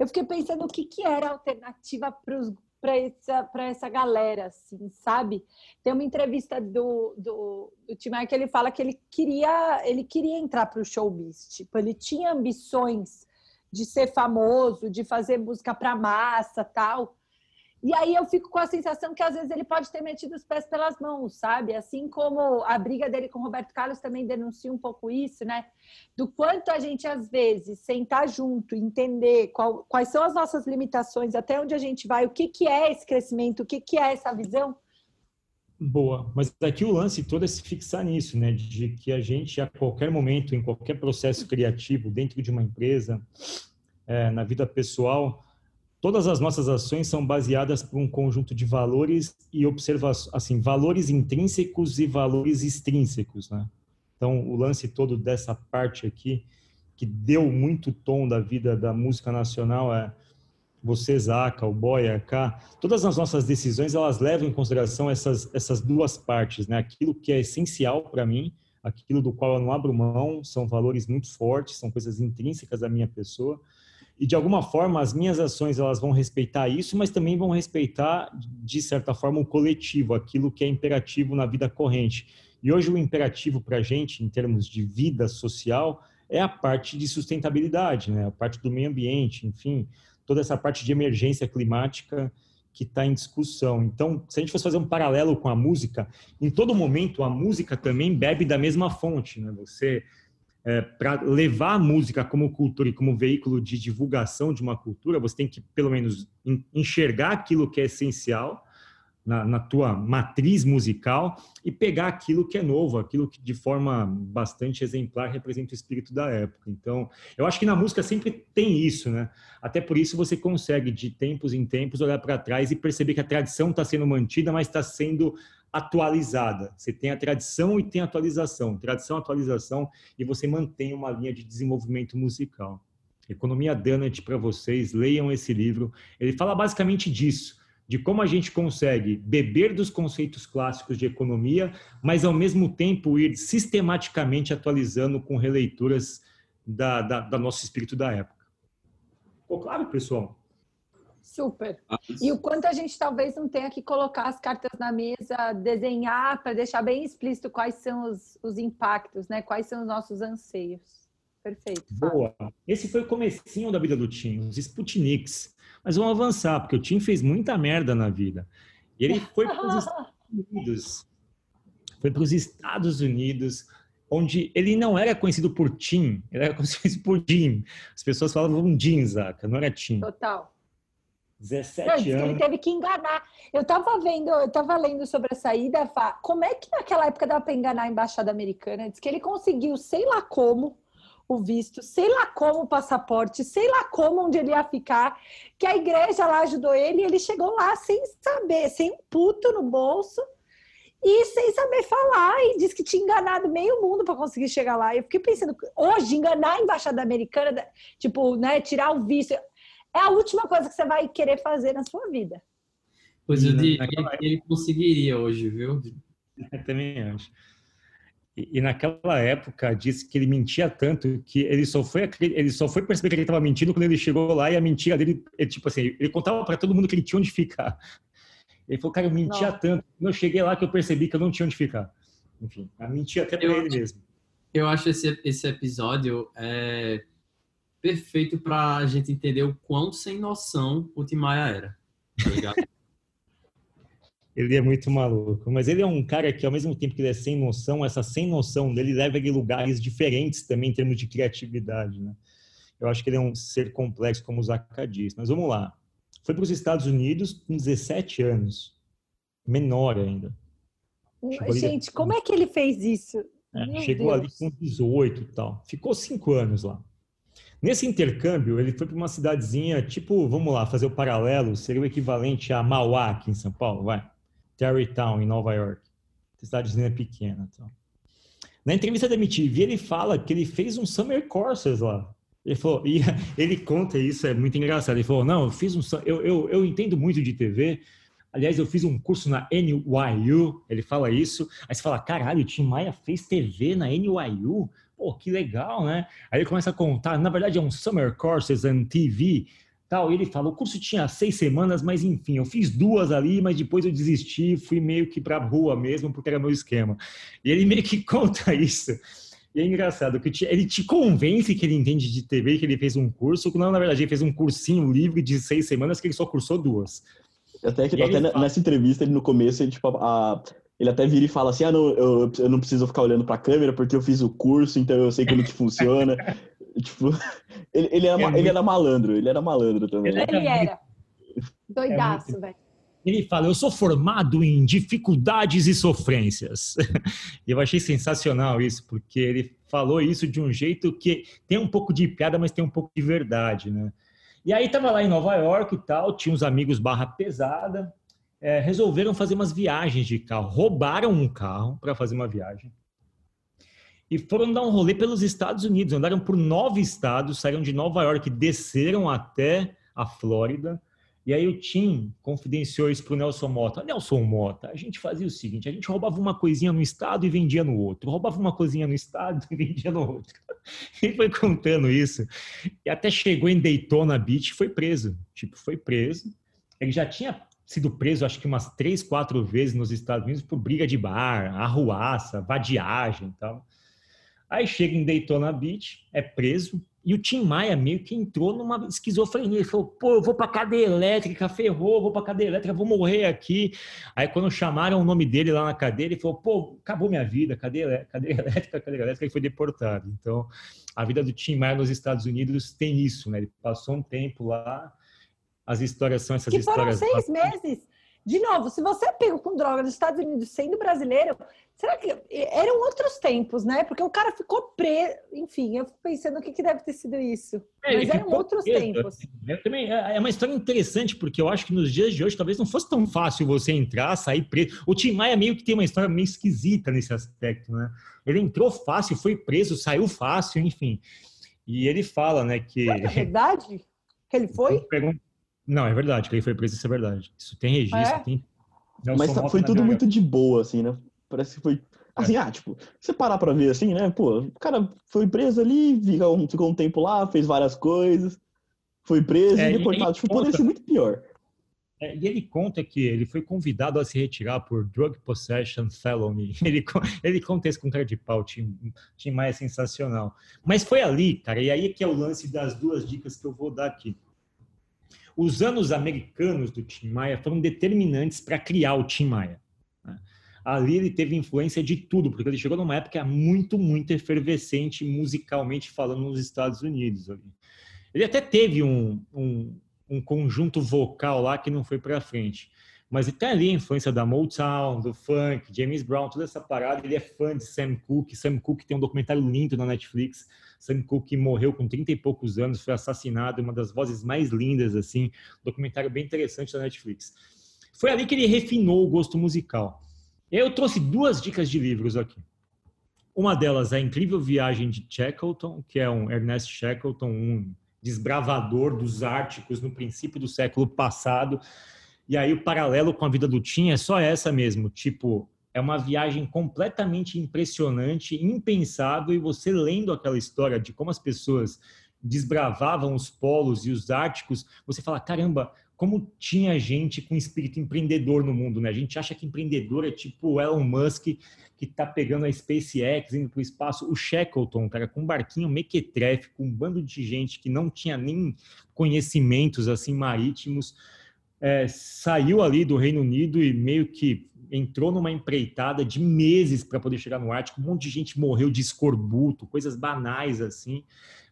Speaker 2: Eu fiquei pensando o que, que era alternativa para os para essa, essa galera, assim, sabe? Tem uma entrevista do, do, do Tim Maia que ele fala que ele queria, ele queria entrar para o showbiz, tipo, ele tinha ambições de ser famoso, de fazer música para massa, tal. E aí eu fico com a sensação que às vezes ele pode ter metido os pés pelas mãos, sabe? Assim como a briga dele com o Roberto Carlos também denuncia um pouco isso, né? Do quanto a gente às vezes sentar junto, entender qual, quais são as nossas limitações, até onde a gente vai, o que, que é esse crescimento, o que, que é essa visão.
Speaker 1: Boa, mas aqui o lance todo é se fixar nisso, né? De que a gente, a qualquer momento, em qualquer processo criativo, dentro de uma empresa, é, na vida pessoal, todas as nossas ações são baseadas por um conjunto de valores e observações, assim, valores intrínsecos e valores extrínsecos, né? Então, o lance todo dessa parte aqui, que deu muito tom da vida da música nacional, é você, Zaca, o Boy, K, todas as nossas decisões, elas levam em consideração essas, essas duas partes, né? Aquilo que é essencial para mim, aquilo do qual eu não abro mão, são valores muito fortes, são coisas intrínsecas da minha pessoa, e de alguma forma as minhas ações elas vão respeitar isso, mas também vão respeitar de certa forma o coletivo, aquilo que é imperativo na vida corrente. E hoje o imperativo para a gente, em termos de vida social, é a parte de sustentabilidade, né? A parte do meio ambiente, enfim, toda essa parte de emergência climática que está em discussão. Então, se a gente fosse fazer um paralelo com a música, em todo momento a música também bebe da mesma fonte, né? Você é, para levar a música como cultura e como veículo de divulgação de uma cultura, você tem que, pelo menos, enxergar aquilo que é essencial na, na, tua matriz musical e pegar aquilo que é novo, aquilo que de forma bastante exemplar representa o espírito da época. Então, eu acho que na música sempre tem isso, né? Até por isso você consegue, de tempos em tempos, olhar para trás e perceber que a tradição está sendo mantida, mas está sendo atualizada. Você tem a tradição e tem a atualização. Tradição, atualização, e você mantém uma linha de desenvolvimento musical. Economia Donut para vocês, leiam esse livro. Ele fala basicamente disso, de como a gente consegue beber dos conceitos clássicos de economia, mas ao mesmo tempo ir sistematicamente atualizando com releituras da, da, da nosso espírito da época. Ficou claro, pessoal?
Speaker 2: Super. Ah, e o quanto a gente talvez não tenha que colocar as cartas na mesa, desenhar para deixar bem explícito quais são os, os impactos, né? Quais são os nossos anseios. Perfeito.
Speaker 1: Boa. Esse foi o comecinho da vida do Tim, os Sputniks. Mas vamos avançar, porque o Tim fez muita merda na vida. E ele foi para os Estados Unidos. Foi para os Estados Unidos, onde ele não era conhecido por Tim, ele era conhecido por Jim. As pessoas falavam Jim, Zaca, não era Tim.
Speaker 2: Total.
Speaker 1: 17 não, anos.
Speaker 2: Ele teve que enganar. Eu estava vendo, eu estava lendo sobre a saída, Fá, como é que naquela época dava para enganar a embaixada americana? Diz que ele conseguiu, sei lá como, o visto, sei lá como o passaporte, sei lá como onde ele ia ficar, que a igreja lá ajudou ele e ele chegou lá sem saber, sem um puto no bolso e sem saber falar e disse que tinha enganado meio mundo para conseguir chegar lá. Eu fiquei pensando, hoje enganar a embaixada americana, tipo, né, tirar o visto, é a última coisa que você vai querer fazer na sua vida.
Speaker 3: Pois eu diria que ele conseguiria hoje, viu?
Speaker 1: Eu também acho. E, e, naquela época disse que ele mentia tanto que ele só foi ele só foi perceber que ele estava mentindo quando ele chegou lá e a mentira dele, ele, tipo assim, ele contava para todo mundo que ele tinha onde ficar. Ele falou, cara, eu mentia não. tanto. Eu cheguei lá que eu percebi que eu não tinha onde ficar. Enfim, a mentia até para ele mesmo.
Speaker 3: Eu acho esse, esse episódio é, perfeito para a gente entender o quão sem noção o Tim Maia era. Tá
Speaker 1: ele é muito maluco, mas ele é um cara que ao mesmo tempo que ele é sem noção, essa sem noção dele leva ele a lugares diferentes também em termos de criatividade, né? Eu acho que ele é um ser complexo, como o Zaka diz. Mas vamos lá. Foi para os Estados Unidos com 17 anos. Menor ainda.
Speaker 2: Gente, como é que ele fez isso?
Speaker 1: É, chegou Deus. ali com 18 e tal. Ficou cinco anos lá. Nesse intercâmbio, ele foi para uma cidadezinha, tipo, vamos lá, fazer o paralelo, seria o equivalente a Mauá, aqui em São Paulo, vai. Tarrytown, em Nova York. cidadezinha pequena. Então. Na entrevista da MTV, ele fala que ele fez um Summer Courses lá. Ele falou, e ele conta isso, é muito engraçado. Ele falou: Não, eu fiz um. Eu, eu, eu entendo muito de TV. Aliás, eu fiz um curso na NYU. Ele fala isso. Aí você fala: Caralho, o Tim Maia fez TV na NYU? Pô, que legal, né? Aí ele começa a contar. Na verdade, é um Summer Courses on TV tal. E ele fala, o curso tinha seis semanas, mas enfim, eu fiz duas ali, mas depois eu desisti, fui meio que para a rua mesmo, porque era meu esquema. E ele meio que conta isso. E é engraçado que ele te convence que ele entende de TV, que ele fez um curso, quando na verdade ele fez um cursinho livre de seis semanas que ele só cursou duas.
Speaker 4: Até, que, até fala... nessa entrevista, ele no começo, ele, tipo, a, ele até vira e fala assim: ah, não, eu, eu não preciso ficar olhando para a câmera porque eu fiz o curso, então eu sei como que funciona. tipo, ele, ele, era, é ele era malandro, ele era malandro também.
Speaker 2: Ele era. Doidaço, é muito... velho.
Speaker 1: Ele fala: Eu sou formado em dificuldades e sofrências. Eu achei sensacional isso, porque ele falou isso de um jeito que tem um pouco de piada, mas tem um pouco de verdade, né? E aí tava lá em Nova York e tal, tinha uns amigos barra pesada, é, resolveram fazer umas viagens de carro, roubaram um carro para fazer uma viagem e foram dar um rolê pelos Estados Unidos, andaram por nove estados, saíram de Nova York, desceram até a Flórida e aí o Tim confidenciou isso para o Nelson Mota. Nelson Mota, a gente fazia o seguinte, a gente roubava uma coisinha no estado e vendia no outro. Roubava uma coisinha no estado e vendia no outro. Ele foi contando isso. E até chegou em Daytona Beach e foi preso. Tipo, foi preso. Ele já tinha sido preso, acho que umas três, quatro vezes nos Estados Unidos por briga de bar, arruaça, vadiagem e tal. Aí chega em Daytona Beach, é preso, e o Tim Maia meio que entrou numa esquizofrenia. Ele falou: pô, eu vou pra cadeia elétrica, ferrou, vou pra cadeia elétrica, vou morrer aqui. Aí, quando chamaram o nome dele lá na cadeia, ele falou: pô, acabou minha vida, cadeia, cadeia elétrica, cadeia elétrica, e foi deportado. Então, a vida do Tim Maia nos Estados Unidos tem isso, né? Ele passou um tempo lá, as histórias são essas
Speaker 2: que
Speaker 1: histórias.
Speaker 2: Foram seis meses. De novo, se você é pego com droga nos Estados Unidos sendo brasileiro, será que eram outros tempos, né? Porque o cara ficou preso. Enfim, eu fico pensando o que, que deve ter sido isso. É, Mas eram outros preso. tempos.
Speaker 1: Eu é, também, é, é uma história interessante, porque eu acho que nos dias de hoje talvez não fosse tão fácil você entrar, sair preso. O Tim Maia meio que tem uma história meio esquisita nesse aspecto, né? Ele entrou fácil, foi preso, saiu fácil, enfim. E ele fala, né, que.
Speaker 2: É verdade? Que ele foi?
Speaker 1: Não, é verdade, que ele foi preso, isso é verdade. Isso tem registro, é? tem.
Speaker 4: Mas foi tudo muito de boa, assim, né? Parece que foi. Assim, é. ah, tipo, você parar pra ver assim, né? Pô, o cara foi preso ali, ficou um, ficou um tempo lá, fez várias coisas, foi preso é, e deportado. Tipo, poderia ser muito pior.
Speaker 1: É, e ele conta que ele foi convidado a se retirar por drug possession felony. Ele, ele conta isso com cara de pau, Tim, Tim Maia é sensacional. Mas foi ali, cara, e aí que é o lance das duas dicas que eu vou dar aqui. Os anos americanos do Tim Maia foram determinantes para criar o Tim Maia. Né? Ali ele teve influência de tudo, porque ele chegou numa época muito, muito efervescente musicalmente falando nos Estados Unidos. Ele até teve um, um, um conjunto vocal lá que não foi para frente. Mas ele tem ali a influência da Motown, do funk, James Brown, toda essa parada. Ele é fã de Sam Cooke. Sam Cooke tem um documentário lindo na Netflix Sam Cooke morreu com 30 e poucos anos, foi assassinado, uma das vozes mais lindas, assim, documentário bem interessante da Netflix. Foi ali que ele refinou o gosto musical. Eu trouxe duas dicas de livros aqui. Uma delas é A Incrível Viagem de Shackleton, que é um Ernest Shackleton, um desbravador dos Árticos no princípio do século passado. E aí o paralelo com a vida do Tim é só essa mesmo, tipo, é uma viagem completamente impressionante, impensável, e você lendo aquela história de como as pessoas desbravavam os polos e os árticos, você fala, caramba, como tinha gente com espírito empreendedor no mundo, né? A gente acha que empreendedor é tipo o Elon Musk que tá pegando a SpaceX, indo para o espaço. O Shackleton, cara, com um barquinho mequetrefe, com um bando de gente que não tinha nem conhecimentos assim marítimos, é, saiu ali do Reino Unido e meio que entrou numa empreitada de meses para poder chegar no Ártico. Um monte de gente morreu de escorbuto, coisas banais assim.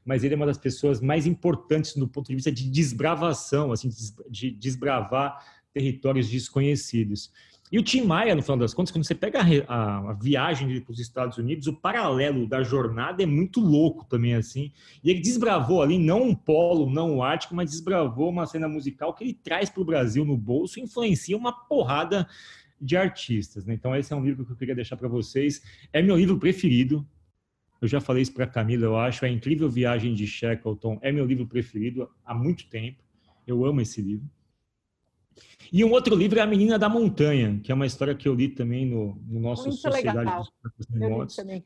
Speaker 1: Mas ele é uma das pessoas mais importantes do ponto de vista de desbravação, assim, de desbravar territórios desconhecidos. E o Tim Maia, no final das contas, quando você pega a, a, a viagem para os Estados Unidos, o paralelo da jornada é muito louco também, assim. E ele desbravou ali, não um polo, não o Ártico, mas desbravou uma cena musical que ele traz para o Brasil no bolso e influencia uma porrada de artistas. Né? Então, esse é um livro que eu queria deixar para vocês. É meu livro preferido. Eu já falei isso para Camila, eu acho. A Incrível Viagem de Shackleton é meu livro preferido há muito tempo. Eu amo esse livro. E um outro livro é A Menina da Montanha, que é uma história que eu li também no, no nosso
Speaker 2: Muito
Speaker 1: Sociedade
Speaker 2: legal.
Speaker 1: dos
Speaker 2: também.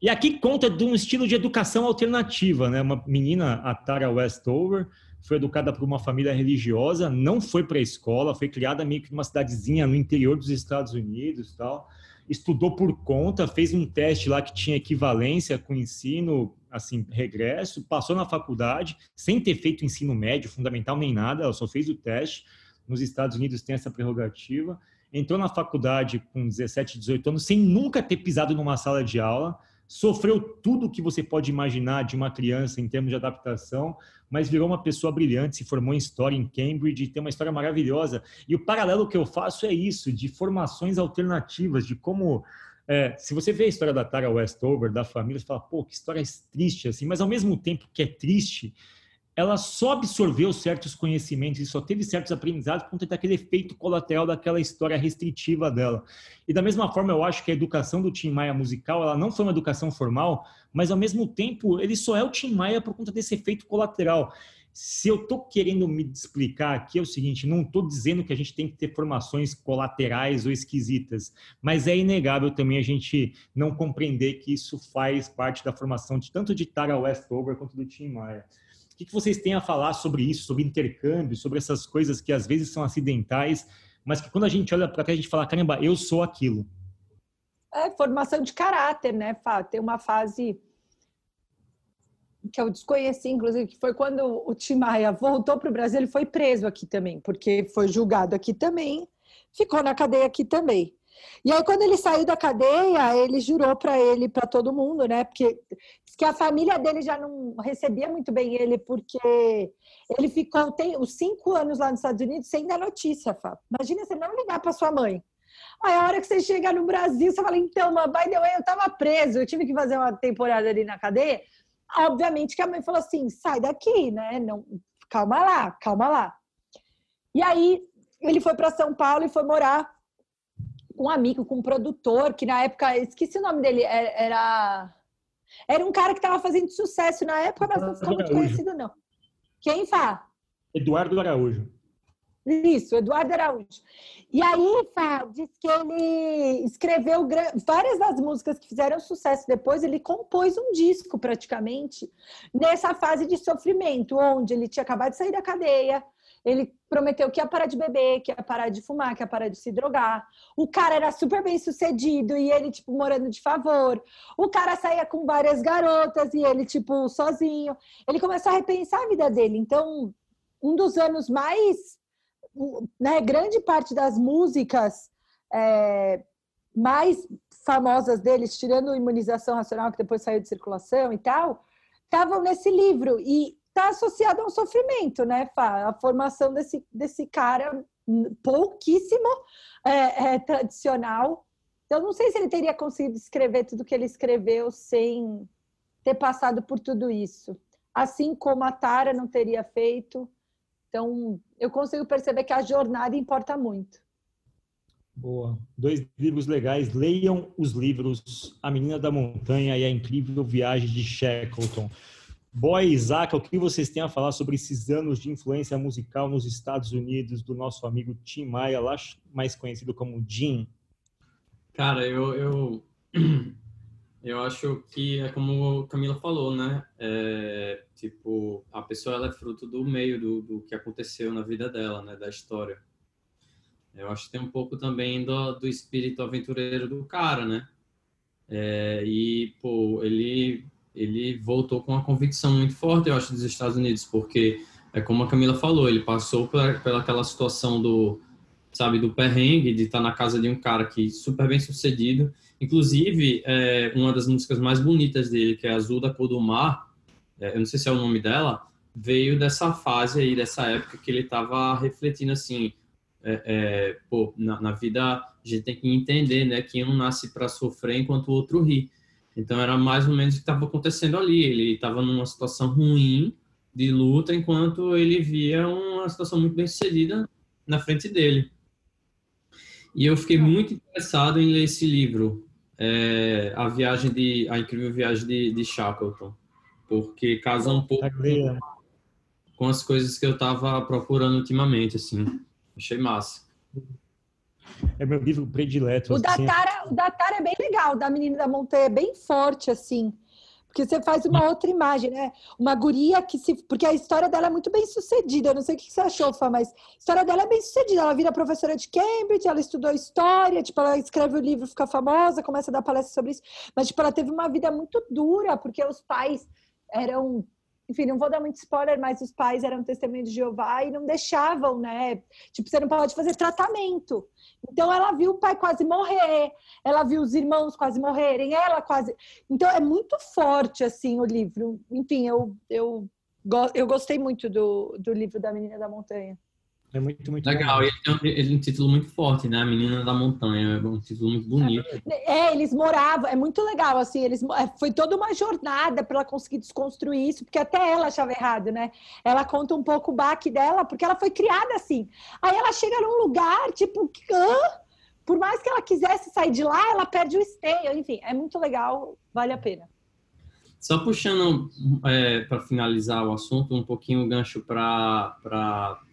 Speaker 1: E aqui conta de um estilo de educação alternativa, né? Uma menina, a Tara Westover, foi educada por uma família religiosa, não foi para a escola, foi criada meio que numa cidadezinha no interior dos Estados Unidos, tal. Estudou por conta, fez um teste lá que tinha equivalência com ensino, assim, regresso, passou na faculdade, sem ter feito ensino médio, fundamental nem nada, ela só fez o teste. Nos Estados Unidos tem essa prerrogativa. Entrou na faculdade com 17, 18 anos, sem nunca ter pisado numa sala de aula sofreu tudo o que você pode imaginar de uma criança em termos de adaptação, mas virou uma pessoa brilhante, se formou em História em Cambridge, tem uma história maravilhosa. E o paralelo que eu faço é isso, de formações alternativas, de como... É, se você vê a história da Tara Westover, da família, você fala, pô, que história triste, assim, mas ao mesmo tempo que é triste, ela só absorveu certos conhecimentos e só teve certos aprendizados por conta daquele efeito colateral daquela história restritiva dela. E da mesma forma, eu acho que a educação do Tim Maia musical, ela não foi uma educação formal, mas ao mesmo tempo, ele só é o Tim Maia por conta desse efeito colateral. Se eu estou querendo me explicar aqui, é o seguinte: não estou dizendo que a gente tem que ter formações colaterais ou esquisitas, mas é inegável também a gente não compreender que isso faz parte da formação de tanto de Tara Westover quanto do Tim Maia. O que, que vocês têm a falar sobre isso, sobre intercâmbio, sobre essas coisas que às vezes são acidentais, mas que quando a gente olha para cá, a gente fala, caramba, eu sou aquilo.
Speaker 2: É formação de caráter, né, Fá? Tem uma fase que eu desconheci, inclusive, que foi quando o Tim Maia voltou para o Brasil, ele foi preso aqui também, porque foi julgado aqui também, ficou na cadeia aqui também. E aí, quando ele saiu da cadeia, ele jurou para ele, para todo mundo, né? Porque que a família dele já não recebia muito bem ele, porque ele ficou tem, os cinco anos lá nos Estados Unidos sem dar notícia, Fá. Imagina você não ligar para sua mãe. Aí a hora que você chega no Brasil, você fala, então, by the way, eu estava preso, eu tive que fazer uma temporada ali na cadeia. Obviamente que a mãe falou assim, sai daqui, né? Não, calma lá, calma lá. E aí ele foi para São Paulo e foi morar com um amigo, com um produtor, que na época, esqueci o nome dele, é, era. Era um cara que estava fazendo sucesso na época, mas não ficou muito conhecido, não. Quem fala?
Speaker 1: Eduardo Araújo.
Speaker 2: Isso, Eduardo Araújo. E aí, Fá, diz que ele escreveu várias das músicas que fizeram sucesso depois, ele compôs um disco praticamente nessa fase de sofrimento, onde ele tinha acabado de sair da cadeia, ele prometeu que ia parar de beber, que ia parar de fumar, que ia parar de se drogar. O cara era super bem sucedido e ele, tipo, morando de favor. O cara saía com várias garotas e ele, tipo, sozinho. Ele começou a repensar a vida dele. Então, um dos anos mais. Né, grande parte das músicas é, mais famosas deles, tirando Imunização Racional, que depois saiu de circulação e tal, estavam nesse livro. E está associado a um sofrimento, né, Fá? A formação desse, desse cara pouquíssimo é, é, tradicional. Então, não sei se ele teria conseguido escrever tudo que ele escreveu sem ter passado por tudo isso. Assim como a Tara não teria feito. Então, eu consigo perceber que a jornada importa muito.
Speaker 1: Boa. Dois livros legais. Leiam os livros A Menina da Montanha e A Incrível Viagem de Shackleton. Boy Isaac, o que vocês têm a falar sobre esses anos de influência musical nos Estados Unidos do nosso amigo Tim Maia, lá mais conhecido como Jim?
Speaker 3: Cara, eu, eu, eu acho que é como a Camila falou, né? É, tipo, a pessoa ela é fruto do meio do, do que aconteceu na vida dela, né? Da história. Eu acho que tem um pouco também do, do espírito aventureiro do cara, né? É, e, pô, ele ele voltou com uma convicção muito forte, eu acho, dos Estados Unidos, porque é como a Camila falou, ele passou pela, aquela situação do, sabe, do perrengue de estar na casa de um cara que super bem sucedido. Inclusive, é, uma das músicas mais bonitas dele, que é Azul da Cor do Mar, é, eu não sei se é o nome dela, veio dessa fase aí, dessa época que ele estava refletindo assim, é, é, pô, na, na, vida a gente tem que entender, né, que um nasce para sofrer enquanto o outro ri. Então era mais ou menos o que estava acontecendo ali. Ele estava numa situação ruim de luta, enquanto ele via uma situação muito bem sucedida na frente dele. E eu fiquei muito interessado em ler esse livro, é, a viagem de a incrível viagem de, de Shackleton, porque casa um pouco com, com as coisas que eu estava procurando ultimamente, assim. Achei massa.
Speaker 1: É meu livro predileto.
Speaker 2: O da Tara, o da Tara é bem legal, da Menina da Montanha, é bem forte, assim. Porque você faz uma outra imagem, né? Uma guria que se. Porque a história dela é muito bem sucedida. Eu não sei o que você achou, Fá, mas a história dela é bem sucedida. Ela vira professora de Cambridge, ela estudou história, tipo, ela escreve o livro, fica famosa, começa a dar palestra sobre isso. Mas, tipo, ela teve uma vida muito dura, porque os pais eram enfim, não vou dar muito spoiler, mas os pais eram testemunhos de Jeová e não deixavam, né? Tipo, você não pode fazer tratamento. Então ela viu o pai quase morrer, ela viu os irmãos quase morrerem, ela quase. Então é muito forte assim o livro. Enfim, eu eu, eu gostei muito do, do livro da Menina da Montanha.
Speaker 1: É muito, muito
Speaker 3: legal. Ele tem, um, ele tem um título muito forte, né? A Menina da Montanha. É um título muito bonito.
Speaker 2: É, eles moravam. É muito legal, assim. Eles, é, foi toda uma jornada para ela conseguir desconstruir isso, porque até ela achava errado, né? Ela conta um pouco o baque dela, porque ela foi criada assim. Aí ela chega num lugar, tipo, Hã? por mais que ela quisesse sair de lá, ela perde o esteio. Enfim, é muito legal, vale a pena.
Speaker 3: Só puxando é, para finalizar o assunto, um pouquinho o gancho para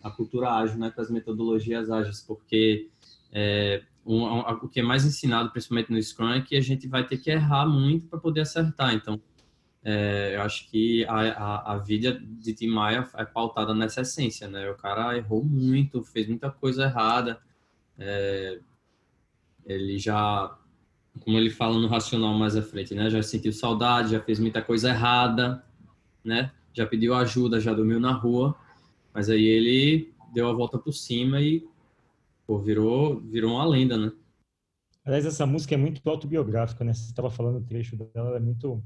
Speaker 3: a cultura ágil, né, para as metodologias ágeis, porque é, um, um, o que é mais ensinado, principalmente no Scrum, é que a gente vai ter que errar muito para poder acertar. Então, é, eu acho que a, a, a, vida de Tim Maia é pautada nessa essência, né? O cara errou muito, fez muita coisa errada, é, ele já como ele fala no racional mais à frente, né? Já sentiu saudade, já fez muita coisa errada, né? Já pediu ajuda, já dormiu na rua, mas aí ele deu a volta por cima e pô, virou virou uma lenda, né?
Speaker 1: Aliás, essa música é muito autobiográfica, né? Você estava falando o trecho dela, é muito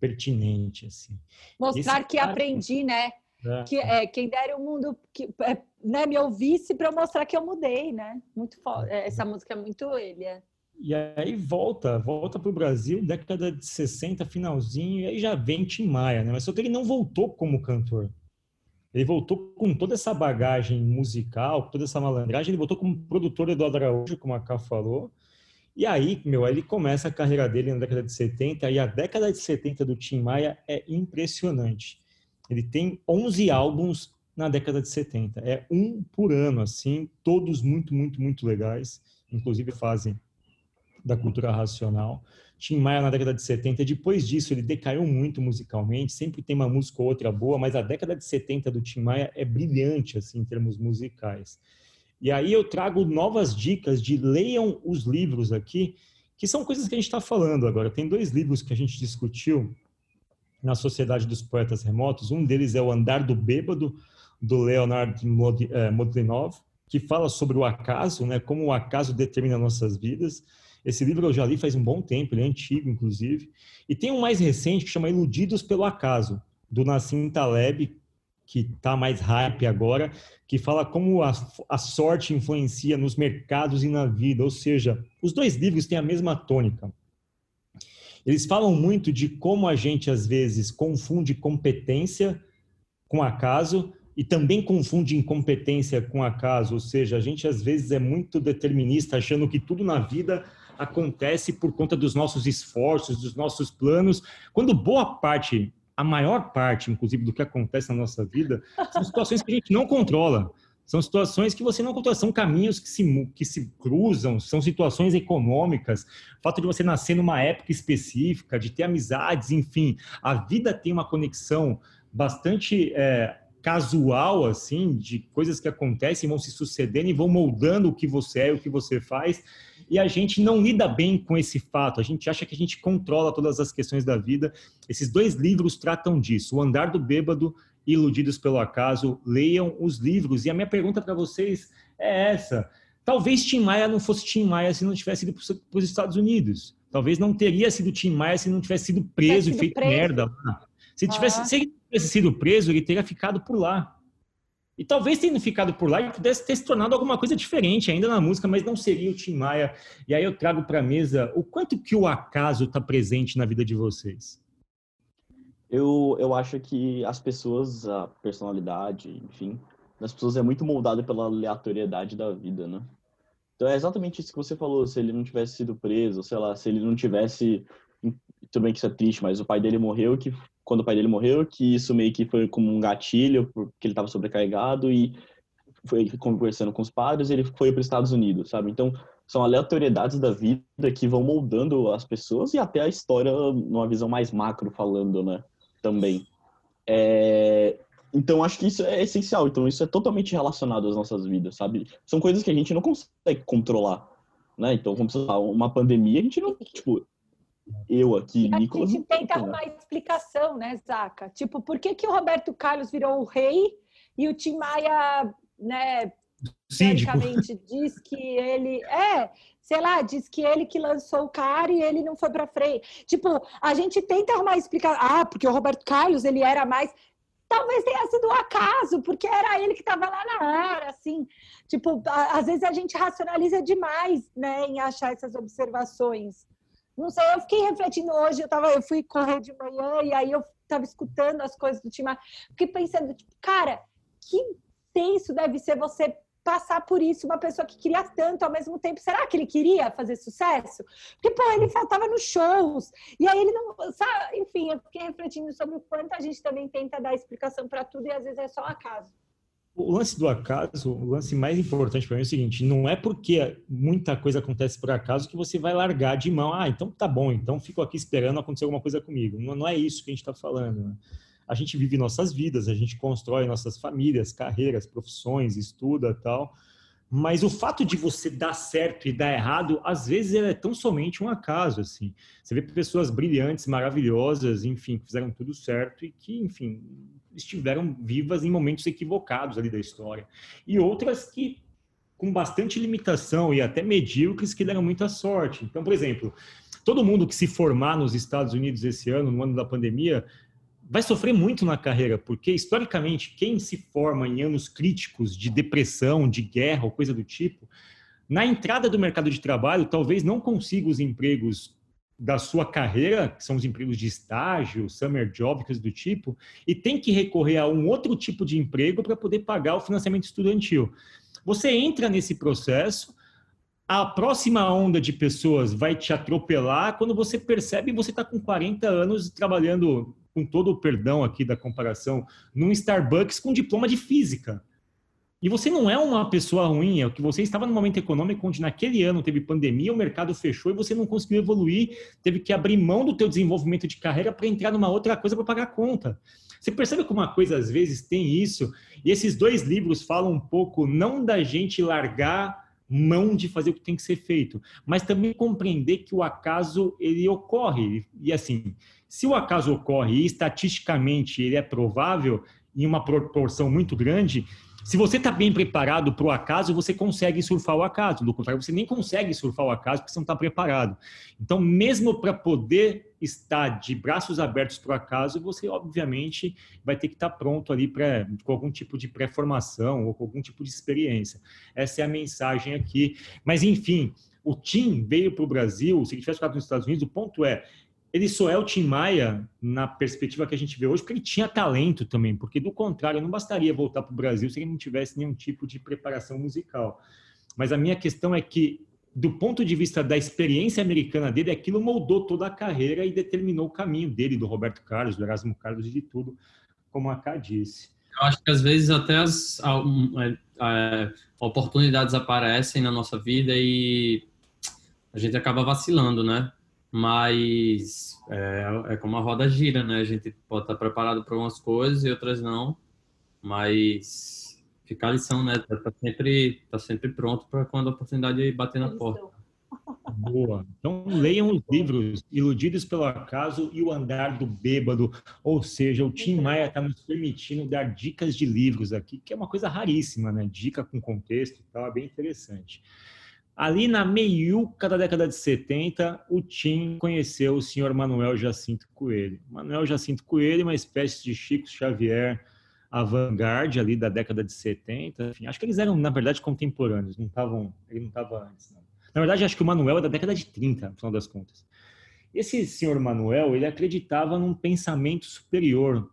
Speaker 1: pertinente, assim.
Speaker 2: Mostrar Esse que cara... aprendi, né? É. Que é, quem dera o mundo que é, né, me ouvisse para mostrar que eu mudei, né? Muito foda. É, essa música é muito ele, é.
Speaker 1: E aí volta, volta para o Brasil, década de 60, finalzinho, e aí já vem Tim Maia, né? Mas só que ele não voltou como cantor. Ele voltou com toda essa bagagem musical, toda essa malandragem, ele voltou como produtor Eduardo Araújo, como a Cá falou. E aí, meu, aí ele começa a carreira dele na década de 70, e a década de 70 do Tim Maia é impressionante. Ele tem 11 álbuns na década de 70. É um por ano, assim, todos muito, muito, muito legais. Inclusive fazem da cultura racional. Tim Maia na década de 70, depois disso ele decaiu muito musicalmente, sempre tem uma música ou outra boa, mas a década de 70 do Tim Maia é brilhante assim em termos musicais. E aí eu trago novas dicas de leiam os livros aqui, que são coisas que a gente está falando agora. Tem dois livros que a gente discutiu na Sociedade dos Poetas Remotos. Um deles é o Andar do Bêbado, do Leonard eh, Modlinov, que fala sobre o acaso, né, como o acaso determina nossas vidas. Esse livro eu já li faz um bom tempo, ele é antigo, inclusive. E tem um mais recente que chama Iludidos pelo Acaso, do Nassim Taleb, que está mais hype agora, que fala como a, a, sorte influencia nos mercados e na vida. Ou seja, os dois livros têm a mesma tônica. Eles falam muito de como a gente, às vezes, confunde competência com acaso e também confunde incompetência com acaso. Ou seja, a gente, às vezes, é muito determinista, achando que tudo na vida acontece por conta dos nossos esforços, dos nossos planos, quando boa parte, a maior parte, inclusive, do que acontece na nossa vida, são situações que a gente não controla. São situações que você não controla, são caminhos que se, que se cruzam, são situações econômicas, fato de você nascer numa época específica, de ter amizades, enfim, a vida tem uma conexão bastante é, casual, assim, de coisas que acontecem, vão se sucedendo e vão moldando o que você é, o que você faz e a gente não lida bem com esse fato. A gente acha que a gente controla todas as questões da vida. Esses dois livros tratam disso: O Andar do Bêbado e Iludidos pelo Acaso. Leiam os livros. E a minha pergunta para vocês é essa: talvez Tim Maia não fosse Tim Maia se não tivesse ido para os Estados Unidos. Talvez não teria sido Tim Maia se não tivesse sido preso e feito preso. merda lá. Se, tivesse, ah. se ele tivesse sido preso, ele teria ficado por lá. E talvez tenha ficado por lá e pudesse ter se tornado alguma coisa diferente ainda na música, mas não seria o Tim Maia. E aí eu trago para a mesa o quanto que o acaso está presente na vida de vocês.
Speaker 4: Eu, eu acho que as pessoas, a personalidade, enfim, das pessoas é muito moldada pela aleatoriedade da vida, né? Então é exatamente isso que você falou. Se ele não tivesse sido preso, sei lá, se ele não tivesse. Tudo bem que isso é triste, mas o pai dele morreu, que quando o pai dele morreu, que isso meio que foi como um gatilho, porque ele estava sobrecarregado e foi conversando com os padres, ele foi para os Estados Unidos, sabe? Então, são aleatoriedades da vida que vão moldando as pessoas e até a história numa visão mais macro falando, né? Também. É... Então, acho que isso é essencial. Então, isso é totalmente relacionado às nossas vidas, sabe? São coisas que a gente não consegue controlar, né? Então, como uma pandemia, a gente não, tipo, eu aqui,
Speaker 2: a
Speaker 4: Nicolas...
Speaker 2: A gente tenta arrumar explicação, né, Zaca? Tipo, por que que o Roberto Carlos virou o rei e o Tim Maia, né, teoricamente diz que ele é, sei lá, diz que ele que lançou o cara e ele não foi para frente. Tipo, a gente tenta arrumar explicar, ah, porque o Roberto Carlos ele era mais talvez tenha sido um acaso, porque era ele que estava lá na hora, assim. Tipo, às vezes a gente racionaliza demais, né, em achar essas observações. Não sei, eu fiquei refletindo hoje, eu tava, eu fui correr de manhã e aí eu estava escutando as coisas do time, fiquei pensando, tipo, cara, que tenso deve ser você passar por isso uma pessoa que queria tanto ao mesmo tempo. Será que ele queria fazer sucesso? Porque, pô, ele faltava nos shows. E aí ele não. Sabe? Enfim, eu fiquei refletindo sobre o quanto a gente também tenta dar explicação para tudo e às vezes é só acaso.
Speaker 1: O lance do acaso, o lance mais importante para mim é o seguinte: não é porque muita coisa acontece por acaso que você vai largar de mão. Ah, então tá bom, então fico aqui esperando acontecer alguma coisa comigo. Não, não é isso que a gente está falando. Né? a gente vive nossas vidas, a gente constrói nossas famílias, carreiras, profissões, estuda tal. Mas o fato de você dar certo e dar errado, às vezes é tão somente um acaso, assim. Você vê pessoas brilhantes, maravilhosas, enfim, que fizeram tudo certo e que, enfim, estiveram vivas em momentos equivocados ali da história. E outras que com bastante limitação e até medíocres que deram muita sorte. Então, por exemplo, todo mundo que se formar nos Estados Unidos esse ano, no ano da pandemia, vai sofrer muito na carreira, porque historicamente quem se forma em anos críticos de depressão, de guerra ou coisa do tipo, na entrada do mercado de trabalho talvez não consiga os empregos da sua carreira, que são os empregos de estágio, summer job, coisa do tipo, e tem que recorrer a um outro tipo de emprego para poder pagar o financiamento estudantil. Você entra nesse processo, a próxima onda de pessoas vai te atropelar quando você percebe que você está com 40 anos trabalhando com todo o perdão aqui da comparação, num Starbucks com diploma de física. E você não é uma pessoa ruim, é que você estava num momento econômico onde naquele ano teve pandemia, o mercado fechou e você não conseguiu evoluir, teve que abrir mão do teu desenvolvimento de carreira para entrar numa outra coisa para pagar a conta. Você percebe como uma coisa às vezes tem isso? E esses dois livros falam um pouco não da gente largar mão de fazer o que tem que ser feito, mas também compreender que o acaso ele ocorre e assim, se o acaso ocorre e estatisticamente ele é provável em uma proporção muito grande, se você está bem preparado para o acaso, você consegue surfar o acaso. Do contrário, você nem consegue surfar o acaso porque você não está preparado. Então, mesmo para poder estar de braços abertos para o acaso, você obviamente vai ter que estar tá pronto ali pra, com algum tipo de pré-formação ou com algum tipo de experiência. Essa é a mensagem aqui. Mas, enfim, o Tim veio para o Brasil, se ele tivesse ficado nos Estados Unidos, o ponto é, ele só é o Tim Maia na perspectiva que a gente vê hoje, porque ele tinha talento também, porque do contrário, não bastaria voltar para o Brasil se ele não tivesse nenhum tipo de preparação musical. Mas a minha questão é que, do ponto de vista da experiência americana dele, aquilo moldou toda a carreira e determinou o caminho dele, do Roberto Carlos, do Erasmo Carlos e de tudo, como a Cá disse.
Speaker 3: Eu acho que às vezes até as oportunidades aparecem na nossa vida e a gente acaba vacilando, né? Mas é, é como a roda gira, né? A gente pode estar preparado para umas coisas e outras não, mas fica a lição, né? Tá, tá sempre, tá sempre pronto para quando a oportunidade bater na porta.
Speaker 1: Boa. Então leiam os livros Iludidos pelo Acaso e O Andar do Bêbado. Ou seja, o Tim Maia está nos permitindo dar dicas de livros aqui, que é uma coisa raríssima, né? Dica com contexto e tal, é bem interessante. Ali na meiuca da década de 70, o Tim conheceu o senhor Manuel Jacinto Coelho. Manuel Jacinto Coelho, é uma espécie de Chico Xavier avant-garde ali da década de 70. Enfim, acho que eles eram, na verdade, contemporâneos, não estavam, ele não estava antes. Não. Na verdade, acho que o Manuel é da década de 30, no final das contas. Esse senhor Manuel, ele acreditava num pensamento superior,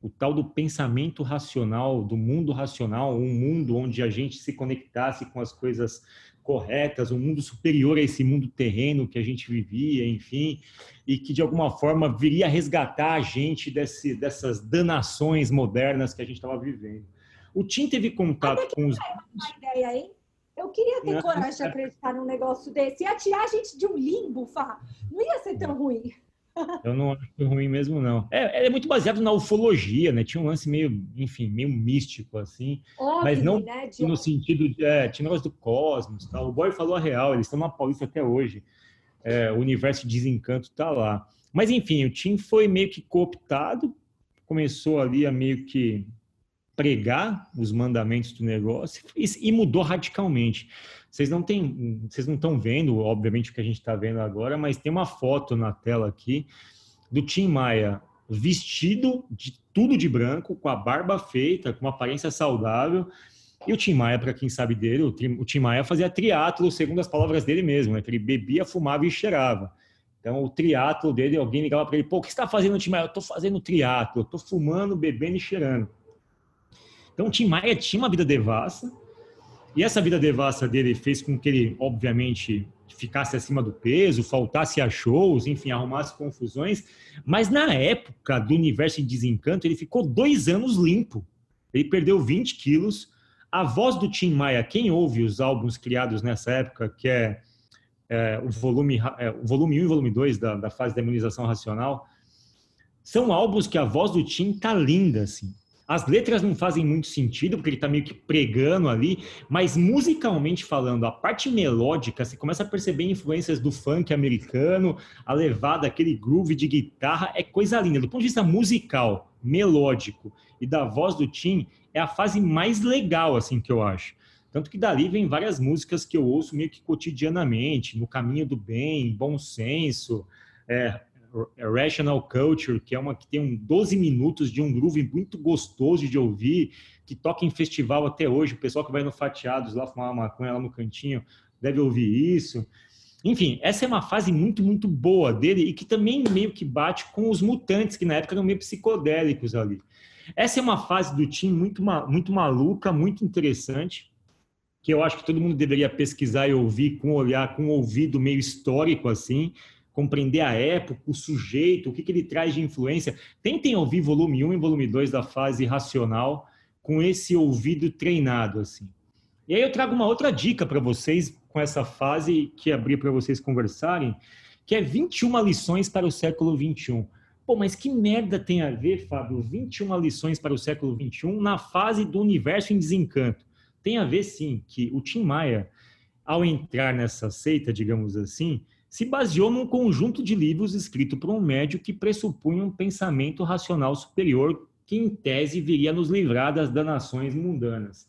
Speaker 1: o tal do pensamento racional, do mundo racional, um mundo onde a gente se conectasse com as coisas corretas, um mundo superior a esse mundo terreno que a gente vivia, enfim, e que de alguma forma viria resgatar a gente desse, dessas danações modernas que a gente estava vivendo. O Tim teve contato com os.
Speaker 2: Uma ideia, hein? Eu queria ter coragem de acreditar num negócio desse. Ia tirar a gente de um limbo, Fá. Não ia ser tão ruim.
Speaker 1: Eu não acho ruim mesmo, não. É, é muito baseado na ufologia, né? Tinha um lance meio, enfim, meio místico, assim. Óbvio, mas não né? no sentido de... É, tinha negócio do cosmos, tal. O Boy falou a real, eles estão na Paulista até hoje. É, o universo de desencanto tá lá. Mas, enfim, o Tim foi meio que cooptado, começou ali a meio que pregar os mandamentos do negócio e, e mudou radicalmente. Vocês não têm, vocês não estão vendo, obviamente, o que a gente está vendo agora, mas tem uma foto na tela aqui do Tim Maia vestido de tudo de branco, com a barba feita, com uma aparência saudável. E o Tim Maia, para quem sabe dele, o Tim Maia fazia triatlo, segundo as palavras dele mesmo, né? que ele bebia, fumava e cheirava. Então, o triatlo dele, alguém ligava para ele, pô, o que está fazendo, Tim Maia? Eu estou fazendo triatlo, eu fumando, bebendo e cheirando. Então, o Tim Maia tinha uma vida devassa, e essa vida devassa dele fez com que ele, obviamente, ficasse acima do peso, faltasse a shows, enfim, arrumasse confusões. Mas na época do universo de desencanto, ele ficou dois anos limpo. Ele perdeu 20 quilos. A voz do Tim Maia, quem ouve os álbuns criados nessa época, que é, é o, volume, é, o volume 1 e volume 2 da, da fase da imunização racional, são álbuns que a voz do Tim tá linda, assim. As letras não fazem muito sentido, porque ele está meio que pregando ali, mas musicalmente falando, a parte melódica, você começa a perceber influências do funk americano, a levada, aquele groove de guitarra, é coisa linda. Do ponto de vista musical, melódico e da voz do Tim, é a fase mais legal, assim, que eu acho. Tanto que dali vem várias músicas que eu ouço meio que cotidianamente, No Caminho do Bem, Bom Senso, é, Rational Culture, que é uma que tem um 12 minutos de um groove muito gostoso de ouvir, que toca em festival até hoje. O pessoal que vai no Fatiados lá fumar uma maconha lá no cantinho deve ouvir isso. Enfim, essa é uma fase muito, muito boa dele e que também meio que bate com os mutantes, que na época eram meio psicodélicos ali. Essa é uma fase do time muito, muito maluca, muito interessante, que eu acho que todo mundo deveria pesquisar e ouvir com olhar, com um ouvido meio histórico assim compreender a época, o sujeito, o que, que ele traz de influência. Tentem ouvir volume 1 e volume 2 da fase racional com esse ouvido treinado assim. E aí eu trago uma outra dica para vocês com essa fase que abri para vocês conversarem, que é 21 lições para o século 21. Pô, mas que merda tem a ver, Fábio, 21 lições para o século 21 na fase do universo em desencanto? Tem a ver sim, que o Tim Maia, ao entrar nessa seita, digamos assim, se baseou num conjunto de livros escrito por um médio que pressupunha um pensamento racional superior que, em tese, viria nos livrar das danações mundanas.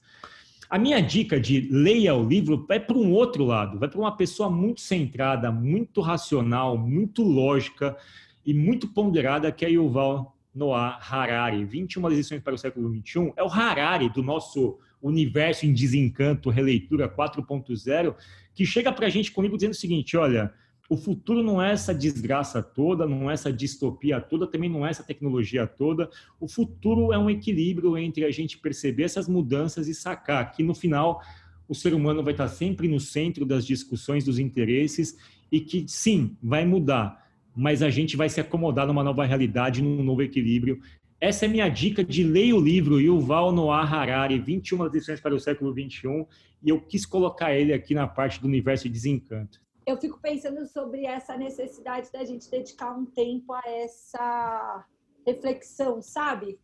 Speaker 1: A minha dica de leia o livro vai para um outro lado, vai para uma pessoa muito centrada, muito racional, muito lógica e muito ponderada, que é Yuval Noah Harari. 21 lições para o século XXI é o Harari do nosso universo em desencanto, releitura 4.0, que chega para a gente com o livro dizendo o seguinte, olha, o futuro não é essa desgraça toda, não é essa distopia toda, também não é essa tecnologia toda. O futuro é um equilíbrio entre a gente perceber essas mudanças e sacar que no final o ser humano vai estar sempre no centro das discussões, dos interesses e que sim, vai mudar, mas a gente vai se acomodar numa nova realidade, num novo equilíbrio. Essa é minha dica de leia o livro Yuval Noah Harari, 21 lições para o século 21, e eu quis colocar ele aqui na parte do universo de desencanto
Speaker 2: eu fico pensando sobre essa necessidade da gente dedicar um tempo a essa reflexão, sabe?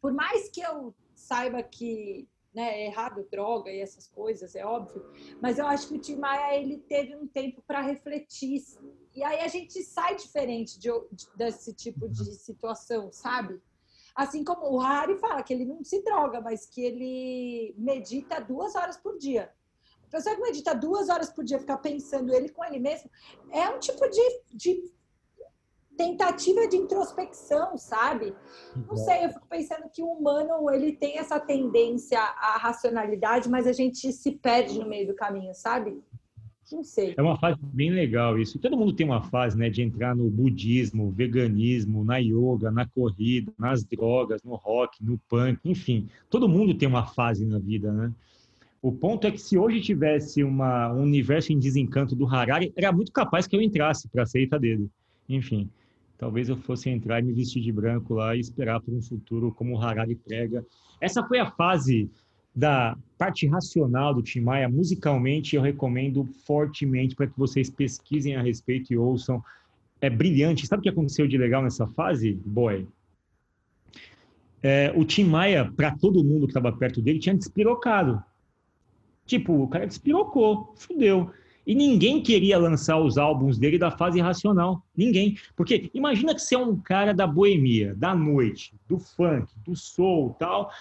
Speaker 2: Por mais que eu saiba que né, é errado droga e essas coisas, é óbvio, mas eu acho que o Tim Maia ele teve um tempo para refletir e aí a gente sai diferente de, de, desse tipo de situação, sabe? Assim como o Harry fala que ele não se droga, mas que ele medita duas horas por dia pessoa que medita duas horas por dia, ficar pensando ele com ele mesmo, é um tipo de, de tentativa de introspecção, sabe? Não sei, eu fico pensando que o humano ele tem essa tendência à racionalidade, mas a gente se perde no meio do caminho, sabe? Não sei.
Speaker 1: É uma fase bem legal isso. Todo mundo tem uma fase, né, de entrar no budismo, veganismo, na yoga, na corrida, nas drogas, no rock, no punk, enfim. Todo mundo tem uma fase na vida, né? O ponto é que se hoje tivesse uma, um universo em desencanto do Harari, era muito capaz que eu entrasse para a seita dele. Enfim, talvez eu fosse entrar e me vestir de branco lá e esperar por um futuro como o Harari prega. Essa foi a fase da parte racional do Tim Maia. Musicalmente, eu recomendo fortemente para que vocês pesquisem a respeito e ouçam. É brilhante. Sabe o que aconteceu de legal nessa fase, boy? É, o Tim Maia, para todo mundo que estava perto dele, tinha despirocado. Tipo, o cara despirocou, fudeu. E ninguém queria lançar os álbuns dele da fase racional. Ninguém. Porque imagina que você é um cara da boemia, da noite, do funk, do soul tal,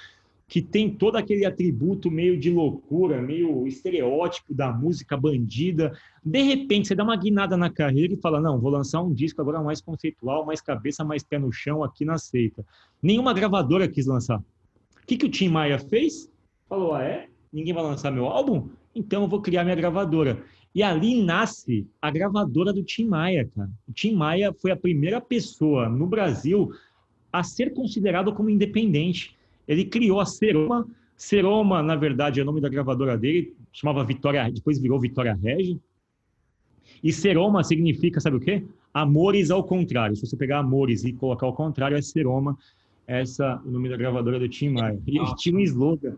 Speaker 1: que tem todo aquele atributo meio de loucura, meio estereótipo da música bandida. De repente, você dá uma guinada na carreira e fala: Não, vou lançar um disco agora mais conceitual, mais cabeça, mais pé no chão aqui na seita. Nenhuma gravadora quis lançar. O que, que o Tim Maia fez? Falou: Ah, é? Ninguém vai lançar meu álbum? Então eu vou criar minha gravadora. E ali nasce a gravadora do Tim Maia, cara. O Tim Maia foi a primeira pessoa no Brasil a ser considerado como independente. Ele criou a Seroma. Seroma, na verdade, é o nome da gravadora dele, chamava Vitória, depois virou Vitória Regi. E Seroma significa, sabe o quê? Amores ao contrário. Se você pegar amores e colocar ao contrário, é Seroma. Essa é o nome da gravadora do Tim Maia. E tinha um slogan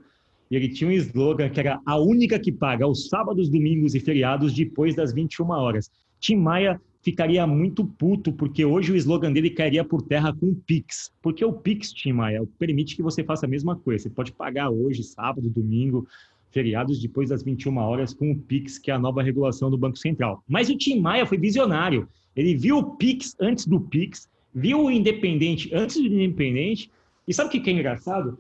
Speaker 1: e ele tinha um slogan que era a única que paga os sábados, domingos e feriados depois das 21 horas. Tim Maia ficaria muito puto, porque hoje o slogan dele cairia por terra com o Pix. Porque o Pix, Tim Maia, permite que você faça a mesma coisa. Você pode pagar hoje, sábado, domingo, feriados depois das 21 horas com o Pix, que é a nova regulação do Banco Central. Mas o Tim Maia foi visionário. Ele viu o Pix antes do Pix, viu o Independente antes do Independente. E sabe o que é engraçado?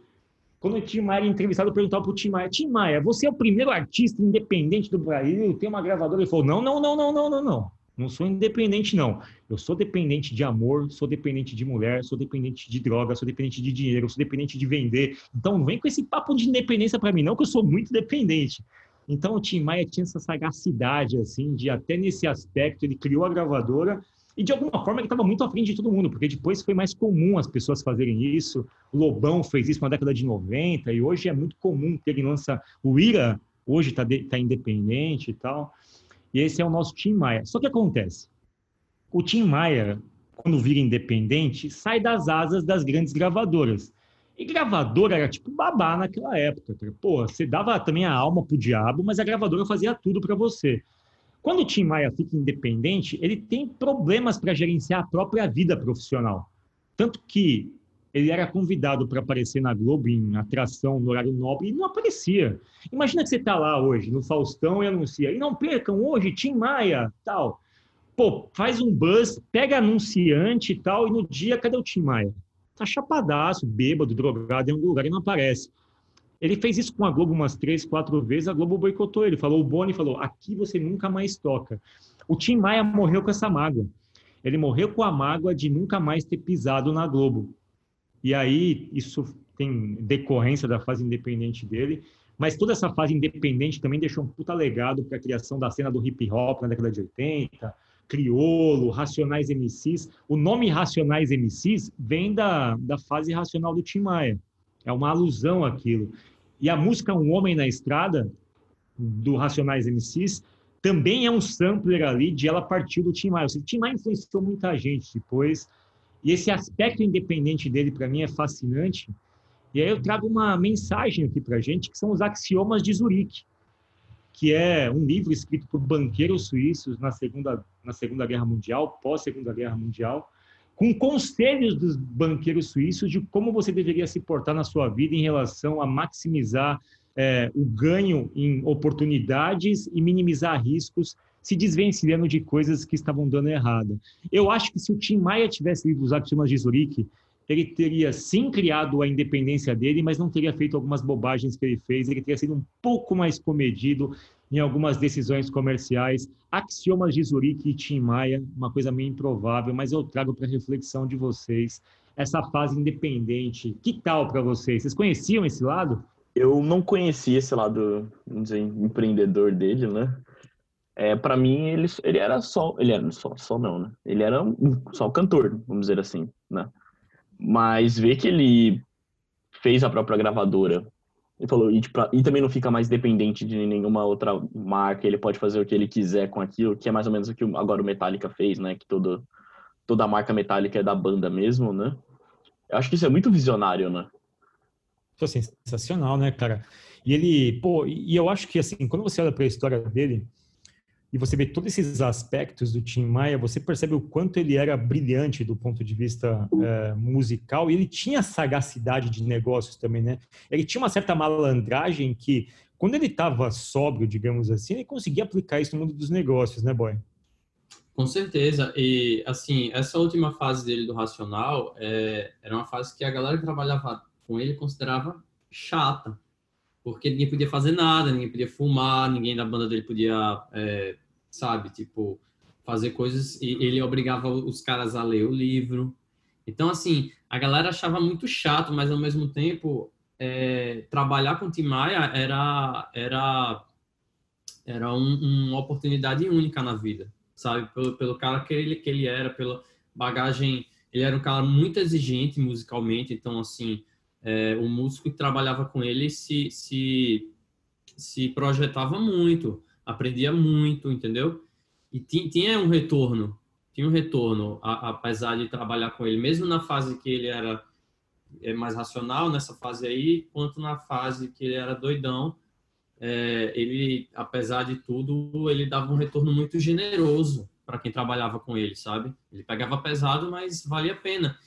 Speaker 1: Quando o Tim Maia era entrevistado, eu perguntava para o Tim Maia, Tim Maia, você é o primeiro artista independente do Brasil, tem uma gravadora? Ele falou, não, não, não, não, não, não, não. Não sou independente, não. Eu sou dependente de amor, sou dependente de mulher, sou dependente de droga, sou dependente de dinheiro, sou dependente de vender. Então não vem com esse papo de independência para mim, não, que eu sou muito dependente. Então o Tim Maia tinha essa sagacidade, assim, de até nesse aspecto, ele criou a gravadora e de alguma forma ele estava muito à frente de todo mundo, porque depois foi mais comum as pessoas fazerem isso. O Lobão fez isso na década de 90 e hoje é muito comum que ele lança o Ira, hoje está tá independente e tal. E esse é o nosso Tim Maia. Só que acontece, o Tim Maia, quando vira independente, sai das asas das grandes gravadoras. E gravadora era tipo babá naquela época. Pô, você dava também a alma pro diabo, mas a gravadora fazia tudo para você. Quando o Tim Maia fica independente, ele tem problemas para gerenciar a própria vida profissional. Tanto que ele era convidado para aparecer na Globo em atração no horário nobre e não aparecia. Imagina que você está lá hoje, no Faustão, e anuncia, e não percam hoje, Tim Maia, tal. Pô, faz um buzz, pega anunciante e tal, e no dia, cadê o Tim Maia? Tá chapadaço, bêbado, drogado em algum lugar e não aparece. Ele fez isso com a Globo umas três, quatro vezes, a Globo boicotou ele. Falou, o Boni falou, aqui você nunca mais toca. O Tim Maia morreu com essa mágoa. Ele morreu com a mágoa de nunca mais ter pisado na Globo. E aí, isso tem decorrência da fase independente dele, mas toda essa fase independente também deixou um puta legado para a criação da cena do hip hop na década de 80, Criolo, Racionais MCs. O nome Racionais MCs vem da, da fase racional do Tim Maia. É uma alusão àquilo. E a música Um Homem na Estrada, do Racionais MCs, também é um sampler ali de ela partiu do Tim Maia. O Tim Maia influenciou muita gente depois. E esse aspecto independente dele, para mim, é fascinante. E aí eu trago uma mensagem aqui para gente, que são os axiomas de Zurique, que é um livro escrito por banqueiros suíços na Segunda, na segunda Guerra Mundial, pós-Segunda Guerra Mundial, com conselhos dos banqueiros suíços de como você deveria se portar na sua vida em relação a maximizar é, o ganho em oportunidades e minimizar riscos, se desvencilhando de coisas que estavam dando errado. Eu acho que se o Tim Maia tivesse lido os Axiomas de Zurique, ele teria sim criado a independência dele, mas não teria feito algumas bobagens que ele fez, ele teria sido um pouco mais comedido em algumas decisões comerciais. Axiomas de Zurique e Tim Maia, uma coisa meio improvável, mas eu trago para reflexão de vocês essa fase independente. Que tal para vocês? Vocês conheciam esse lado?
Speaker 4: Eu não conhecia esse lado, vamos dizer, empreendedor dele, né? É, para mim ele, ele era só, ele era só, só não, né? Ele era um, só cantor, vamos dizer assim, né? Mas ver que ele fez a própria gravadora Ele falou, e, tipo, e também não fica mais dependente de nenhuma outra marca, ele pode fazer o que ele quiser com aquilo, que é mais ou menos o que agora o Metallica fez, né? Que todo, toda a marca Metallica é da banda mesmo, né? Eu acho que isso é muito visionário, né?
Speaker 1: Pô, sensacional, né, cara? E ele, pô, e eu acho que assim, quando você olha para a história dele e você vê todos esses aspectos do Tim Maia, você percebe o quanto ele era brilhante do ponto de vista é, musical e ele tinha sagacidade de negócios também, né? Ele tinha uma certa malandragem que, quando ele estava sóbrio, digamos assim, ele conseguia aplicar isso no mundo dos negócios, né, boy?
Speaker 3: Com certeza. E, assim, essa última fase dele do Racional é, era uma fase que a galera que trabalhava com ele considerava chata, porque ninguém podia fazer nada, ninguém podia fumar, ninguém da banda dele podia, é, sabe, tipo, fazer coisas e ele obrigava os caras a ler o livro. Então, assim, a galera achava muito chato, mas ao mesmo tempo, é, trabalhar com Tim Maia era, era, era um, uma oportunidade única na vida, sabe? Pelo, pelo cara que ele, que ele era, pela bagagem. Ele era um cara muito exigente musicalmente, então, assim, é, o músico que trabalhava com ele se, se, se projetava muito, aprendia muito, entendeu? E tinha um retorno, tinha um retorno, apesar de trabalhar com ele, mesmo na fase que ele era é, mais racional, nessa fase aí, quanto na fase que ele era doidão, é, ele, apesar de tudo, ele dava um retorno muito generoso para quem trabalhava com ele, sabe? Ele pegava pesado, mas valia a pena.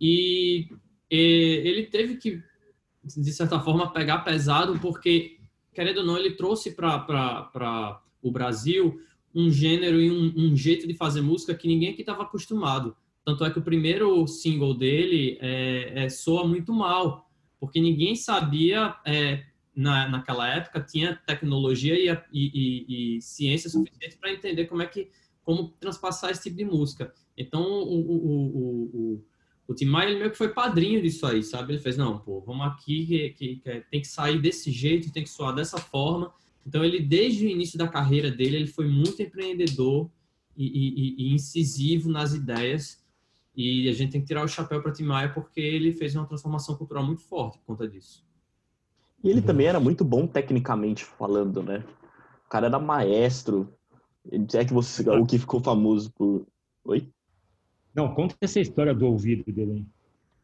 Speaker 3: E ele teve que, de certa forma, pegar pesado, porque, querendo ou não, ele trouxe para o Brasil um gênero e um, um, jeito de fazer música que ninguém aqui estava acostumado. Tanto é que o primeiro single dele é, é, soa muito mal, porque ninguém sabia, é, na, naquela época, tinha tecnologia e, e, e, e ciência suficiente para entender como é que como transpassar esse tipo de música. Então, o, o, o, o Tim Maia, ele meio que foi padrinho disso aí, sabe? Ele fez, não, pô, vamos aqui, que, que, que, tem que sair desse jeito, tem que soar dessa forma. Então, ele, desde o início da carreira dele, ele foi muito empreendedor e, e, e incisivo nas ideias. E a gente tem que tirar o chapéu para Tim Maia porque ele fez uma transformação cultural muito forte por conta disso.
Speaker 4: E ele também era muito bom tecnicamente falando, né? O cara era maestro. É que você, o que ficou famoso por. Oi?
Speaker 1: Não, conta essa história do ouvido dele.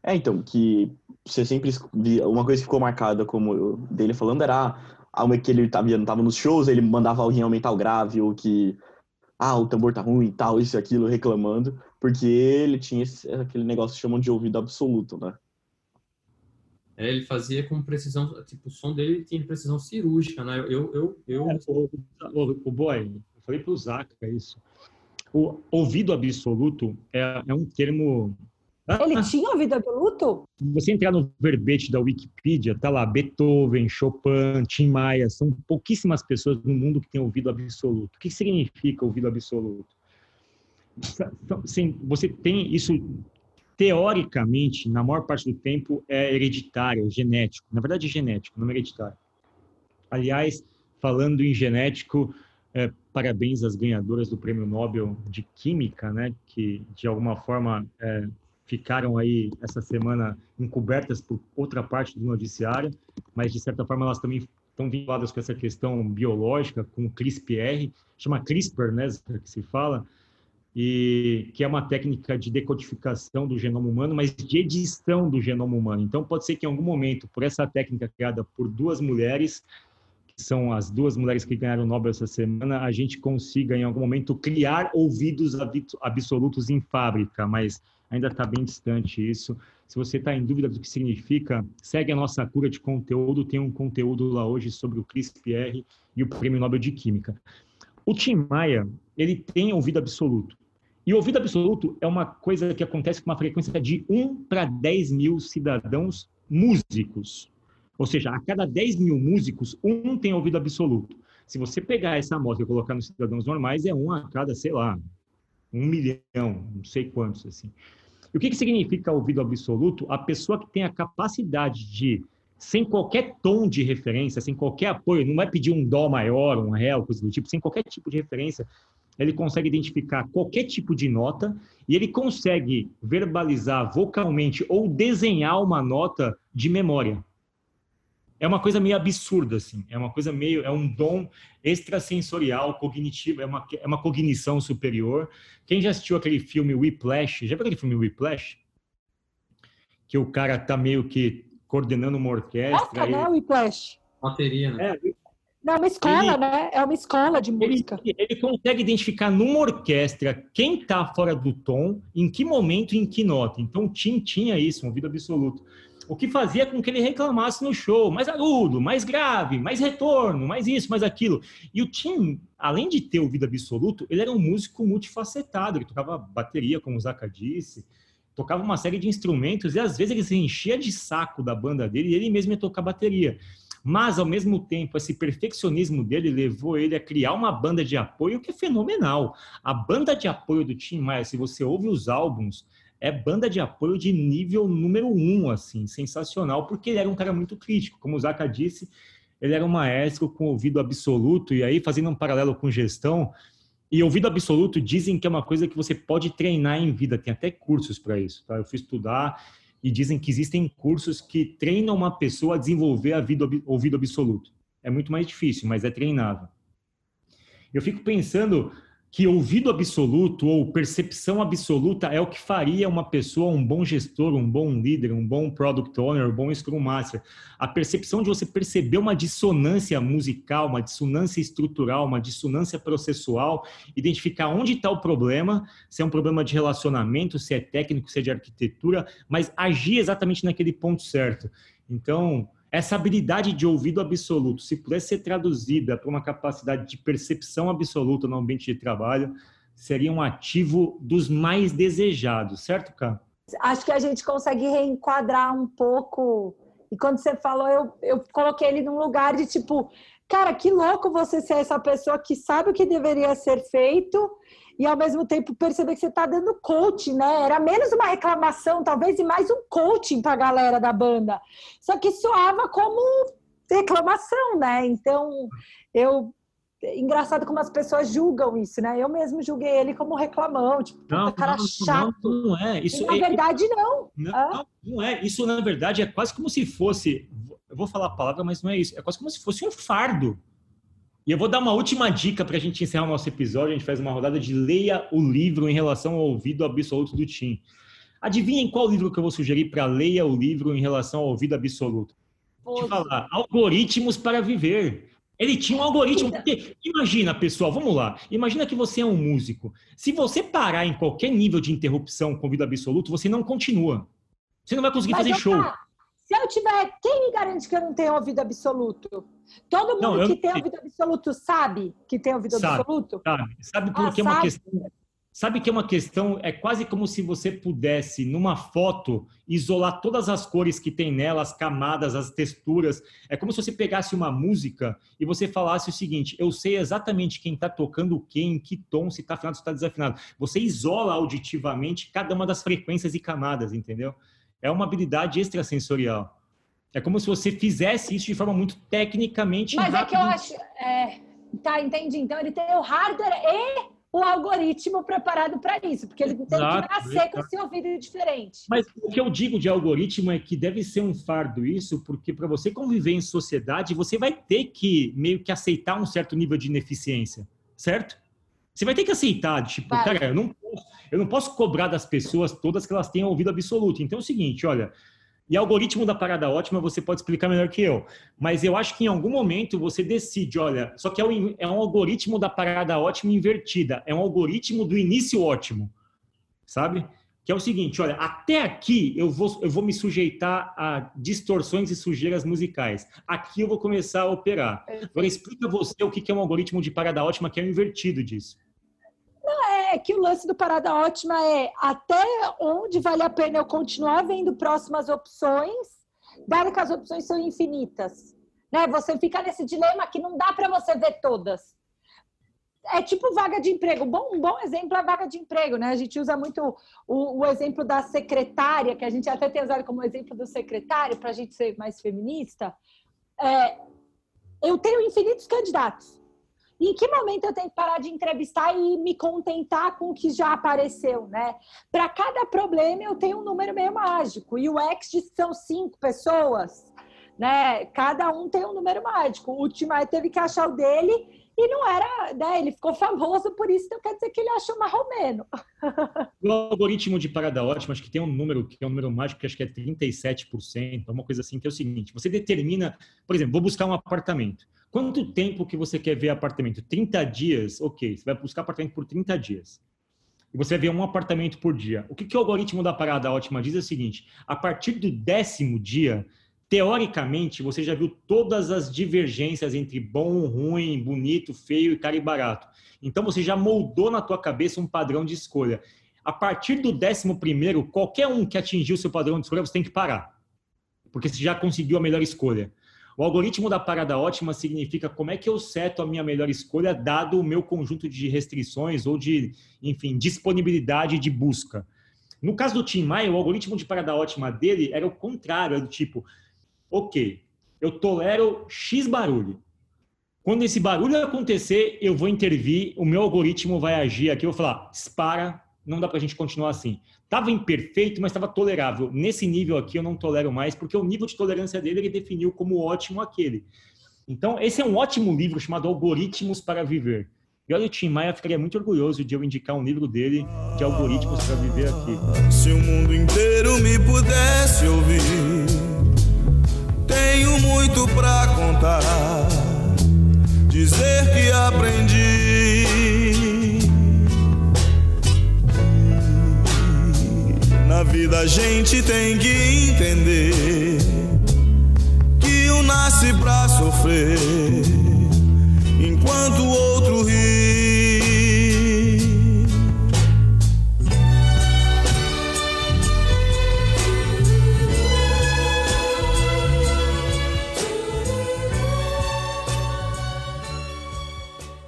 Speaker 4: É, então, que você sempre uma coisa que ficou marcada como dele falando era algo que ele estava tava nos shows, ele mandava alguém aumentar o grave ou que ah, o tambor tá ruim e tal, isso e aquilo, reclamando, porque ele tinha esse, aquele negócio que chamam de ouvido absoluto, né?
Speaker 3: É, ele fazia com precisão, tipo, o som dele tinha precisão cirúrgica, né? Eu, eu, eu... É, o,
Speaker 1: o, o Boy, eu falei pro Zaca isso. O ouvido absoluto é, é um termo.
Speaker 2: Ele tinha ouvido absoluto?
Speaker 1: Você entrar no verbete da Wikipedia, tá lá Beethoven, Chopin, Tim Maia, são pouquíssimas pessoas no mundo que têm ouvido absoluto. O que significa ouvido absoluto? Sim, você tem isso teoricamente, na maior parte do tempo, é hereditário, é genético. Na verdade, é genético, não é hereditário. Aliás, falando em genético, é, parabéns às ganhadoras do Prêmio Nobel de Química, né, que de alguma forma é, ficaram aí essa semana encobertas por outra parte do noticiário, mas de certa forma elas também estão vinculadas com essa questão biológica, com o CRISPR, chama CRISPR, né, que se fala, e que é uma técnica de decodificação do genoma humano, mas de edição do genoma humano. Então, pode ser que em algum momento, por essa técnica criada por duas mulheres, são as duas mulheres que ganharam o Nobel essa semana, a gente consiga, em algum momento, criar ouvidos absolutos em fábrica, mas ainda está bem distante isso. Se você está em dúvida do que significa, segue a nossa cura de conteúdo, tem um conteúdo lá hoje sobre o CRISPR e o Prêmio Nobel de Química. O Tim Maia, ele tem ouvido absoluto. E ouvido absoluto é uma coisa que acontece com uma frequência de 1 para 10 mil cidadãos músicos. Ou seja, a cada 10 mil músicos, um tem ouvido absoluto. Se você pegar essa amostra e colocar nos cidadãos normais, é um a cada, sei lá, um milhão, não sei quantos, assim. E o que, que significa ouvido absoluto? A pessoa que tem a capacidade de, sem qualquer tom de referência, sem qualquer apoio, não vai pedir um dó maior, um ré, coisa do tipo, sem qualquer tipo de referência, ele consegue identificar qualquer tipo de nota e ele consegue verbalizar vocalmente ou desenhar uma nota de memória. É uma coisa meio absurda, assim. É uma coisa meio. É um dom extrasensorial, cognitivo, é uma, é uma cognição superior. Quem já assistiu aquele filme Whiplash? Já viu aquele filme Whiplash? Que o cara tá meio que coordenando uma orquestra.
Speaker 2: Toca, né, Whiplash?
Speaker 3: Bateria, né?
Speaker 1: É,
Speaker 2: Não, é uma escola,
Speaker 1: Ele-
Speaker 2: né? É uma escola de
Speaker 1: ele,
Speaker 2: música.
Speaker 1: ele consegue identificar numa orquestra quem tá fora do tom, em que momento e em que nota. Então o Tim tinha isso, um ouvido absoluto. O que fazia com que ele reclamasse no show, mais agudo, mais grave, mais retorno, mais isso, mais aquilo. E o Tim, além de ter ouvido absoluto, ele era um músico multifacetado. Ele tocava bateria, como o Zaka disse, tocava uma série de instrumentos e às vezes ele se enchia de saco da banda dele e ele mesmo ia tocar bateria. Mas, ao mesmo tempo, esse perfeccionismo dele levou ele a criar uma banda de apoio que é fenomenal. A banda de apoio do Tim Maia, se você ouve os álbuns, é banda de apoio de nível número um, assim, sensacional, porque ele era um cara muito crítico. Como o Zaka disse, ele era um maestro com ouvido absoluto, e aí, fazendo um paralelo com gestão, e ouvido absoluto dizem que é uma coisa que você pode treinar em vida, tem até cursos para isso, tá? Eu fui estudar e dizem que existem cursos que treinam uma pessoa a desenvolver a vida, ouvido absoluto. É muito mais difícil, mas é treinável. Eu fico pensando que ouvido absoluto ou percepção absoluta é o que faria uma pessoa um bom gestor, um bom líder, um bom product owner, um bom scrum master. A percepção de você perceber uma dissonância musical, uma dissonância estrutural, uma dissonância processual, identificar onde está o problema, se é um problema de relacionamento, se é técnico, se é de arquitetura, mas agir exatamente naquele ponto certo. Então, essa habilidade de ouvido absoluto, se pudesse ser traduzida para uma capacidade de percepção absoluta no ambiente de trabalho, seria um ativo dos mais desejados, certo, Cá?
Speaker 2: Acho que a gente consegue reenquadrar um pouco. E quando você falou, eu, eu coloquei ele num lugar de tipo, cara, que louco você ser essa pessoa que sabe o que deveria ser feito e ao mesmo tempo perceber que você está dando coaching, né? Era menos uma reclamação, talvez, e mais um coaching para a galera da banda. Só que soava como reclamação, né? Então, eu. Engraçado como as pessoas julgam isso, né? Eu mesmo julguei ele como reclamão, tipo, puta, cara chato.
Speaker 1: Não, não é. Isso
Speaker 2: E, na
Speaker 1: é,
Speaker 2: verdade, não.
Speaker 1: Não, não, não é. Isso, na verdade, é quase como se fosse. Eu vou falar a palavra, mas não é isso. É quase como se fosse um fardo. E eu vou dar uma última dica para a gente encerrar o nosso episódio. A gente faz uma rodada de leia o livro em relação ao ouvido absoluto do Tim. Adivinhem qual livro que eu vou sugerir para leia o livro em relação ao ouvido absoluto? Vou te falar. Algoritmos para viver. Ele tinha um algoritmo. Porque, imagina, pessoal, vamos lá. Imagina que você é um músico. Se você parar em qualquer nível de interrupção com ouvido absoluto, você não continua. Você não vai conseguir fazer
Speaker 2: ó,
Speaker 1: show.
Speaker 2: Se eu tiver, quem me garante que eu não tenho ouvido absoluto? Todo mundo
Speaker 1: Não,
Speaker 2: que tem
Speaker 1: sei.
Speaker 2: ouvido absoluto sabe que tem ouvido
Speaker 1: Sabe.
Speaker 2: absoluto?
Speaker 1: Sabe, sabe
Speaker 2: Ah,
Speaker 1: que é uma
Speaker 2: sabe?
Speaker 1: questão? Sabe que é uma questão, é quase como se você pudesse, numa foto, isolar todas as cores que tem nela, as camadas, as texturas. É como se você pegasse uma música e você falasse o seguinte: eu sei exatamente quem está tocando o quê, em que tom, se está afinado, se está desafinado. Você isola auditivamente cada uma das frequências e camadas, entendeu? É uma habilidade extrasensorial. É como se você fizesse isso de forma muito tecnicamente
Speaker 2: Mas é que eu
Speaker 1: rápida.
Speaker 2: acho. é, tá, entendi. Então ele tem o hardware e o algoritmo preparado para isso, porque ele tem
Speaker 1: Exato,
Speaker 2: que nascer com
Speaker 1: exato.
Speaker 2: esse ouvido diferente.
Speaker 1: Mas o que eu digo de algoritmo é que deve ser um fardo isso, porque para você conviver em sociedade, você vai ter que meio que aceitar um certo nível de ineficiência, certo? Você vai ter que aceitar, tipo,
Speaker 2: Vai.
Speaker 1: cara, eu não, posso, eu não posso cobrar das pessoas todas que elas tenham ouvido absoluto. Então é o seguinte, olha, e algoritmo da parada ótima você pode explicar melhor que eu, mas eu acho que em algum momento você decide, olha, só que é um, é um algoritmo da parada ótima invertida, é um algoritmo do início ótimo, sabe? Que é o seguinte, olha, até aqui eu vou, eu vou me sujeitar a distorções e sujeiras musicais. Aqui eu vou começar a operar. Agora explica você o que que é um algoritmo de parada ótima, que é o invertido disso.
Speaker 2: É que o lance do Parada Ótima é até onde vale a pena eu continuar vendo próximas opções, dado que as opções são infinitas. Né? Você fica nesse dilema que não dá para você ver todas. É tipo vaga de emprego. Bom, um bom exemplo é a vaga de emprego, né? A gente usa muito o, o exemplo da secretária, que a gente até tem usado como exemplo do secretário, para a gente ser mais feminista. É, eu tenho infinitos candidatos. Em que momento eu tenho que parar de entrevistar e me contentar com o que já apareceu, né? Para cada problema eu tenho um número meio mágico. E o X são cinco pessoas. né? Cada um tem um número mágico. O Timai teve que achar o dele e não era, né? Ele ficou famoso por isso, então quer dizer que ele achou marromeno.
Speaker 1: O algoritmo de parada ótima, acho que tem um número que é um número mágico, que acho que é 37%, uma coisa assim, que é o seguinte: você determina, por exemplo, vou buscar um apartamento. Quanto tempo que você quer ver apartamento? 30 dias? Ok, você vai buscar apartamento por 30 dias. E você vai ver um apartamento por dia. O que, que o algoritmo da parada ótima diz é o seguinte: a partir do décimo dia, teoricamente, você já viu todas as divergências entre bom, ruim, bonito, feio e caro e barato. Então você já moldou na tua cabeça um padrão de escolha. A partir do décimo primeiro, qualquer um que atingiu o seu padrão de escolha, você tem que parar. Porque você já conseguiu a melhor escolha. O algoritmo da parada ótima significa como é que eu seto a minha melhor escolha dado o meu conjunto de restrições ou de, enfim, disponibilidade de busca. No caso do Tim Maia, o algoritmo de parada ótima dele era o contrário, era do tipo, ok, eu tolero X barulho. Quando esse barulho acontecer, eu vou intervir, o meu algoritmo vai agir aqui, eu vou falar, para, não dá para a gente continuar assim. Estava imperfeito, mas estava tolerável. Nesse nível aqui eu não tolero mais, porque o nível de tolerância dele ele definiu como ótimo aquele. Então, esse é um ótimo livro chamado Algoritmos para Viver. E olha, o Tim Maia ficaria muito orgulhoso de eu indicar um livro dele de algoritmos para viver aqui.
Speaker 5: Se o mundo inteiro me pudesse ouvir tenho muito pra contar, dizer que aprendi. Vida a gente tem que entender que um nasce pra sofrer, enquanto o outro ri.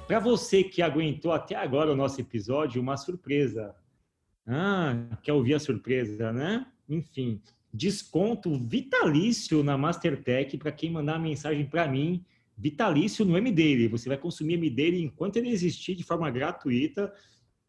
Speaker 1: Para você que aguentou até agora o nosso episódio, uma surpresa. Ah, quer ouvir a surpresa, né? Enfim, desconto vitalício na Mastertech para quem mandar mensagem para mim, vitalício no MDele. Você vai consumir MDele enquanto ele existir de forma gratuita.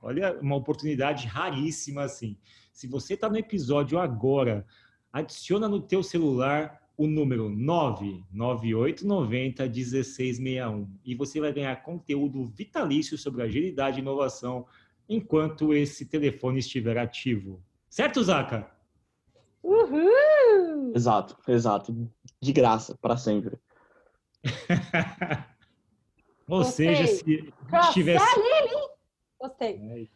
Speaker 1: Olha, uma oportunidade raríssima assim. Se você está no episódio agora, adiciona no teu celular o número 99890 1661 e você vai ganhar conteúdo vitalício sobre agilidade e inovação enquanto esse telefone estiver ativo. Certo, Zaca?
Speaker 2: Uhul!
Speaker 4: Exato, exato. De graça, para sempre.
Speaker 1: Ou
Speaker 2: Gostei.
Speaker 1: seja, se
Speaker 2: Gostei,
Speaker 1: tivesse.
Speaker 2: Lili! Gostei.
Speaker 1: É,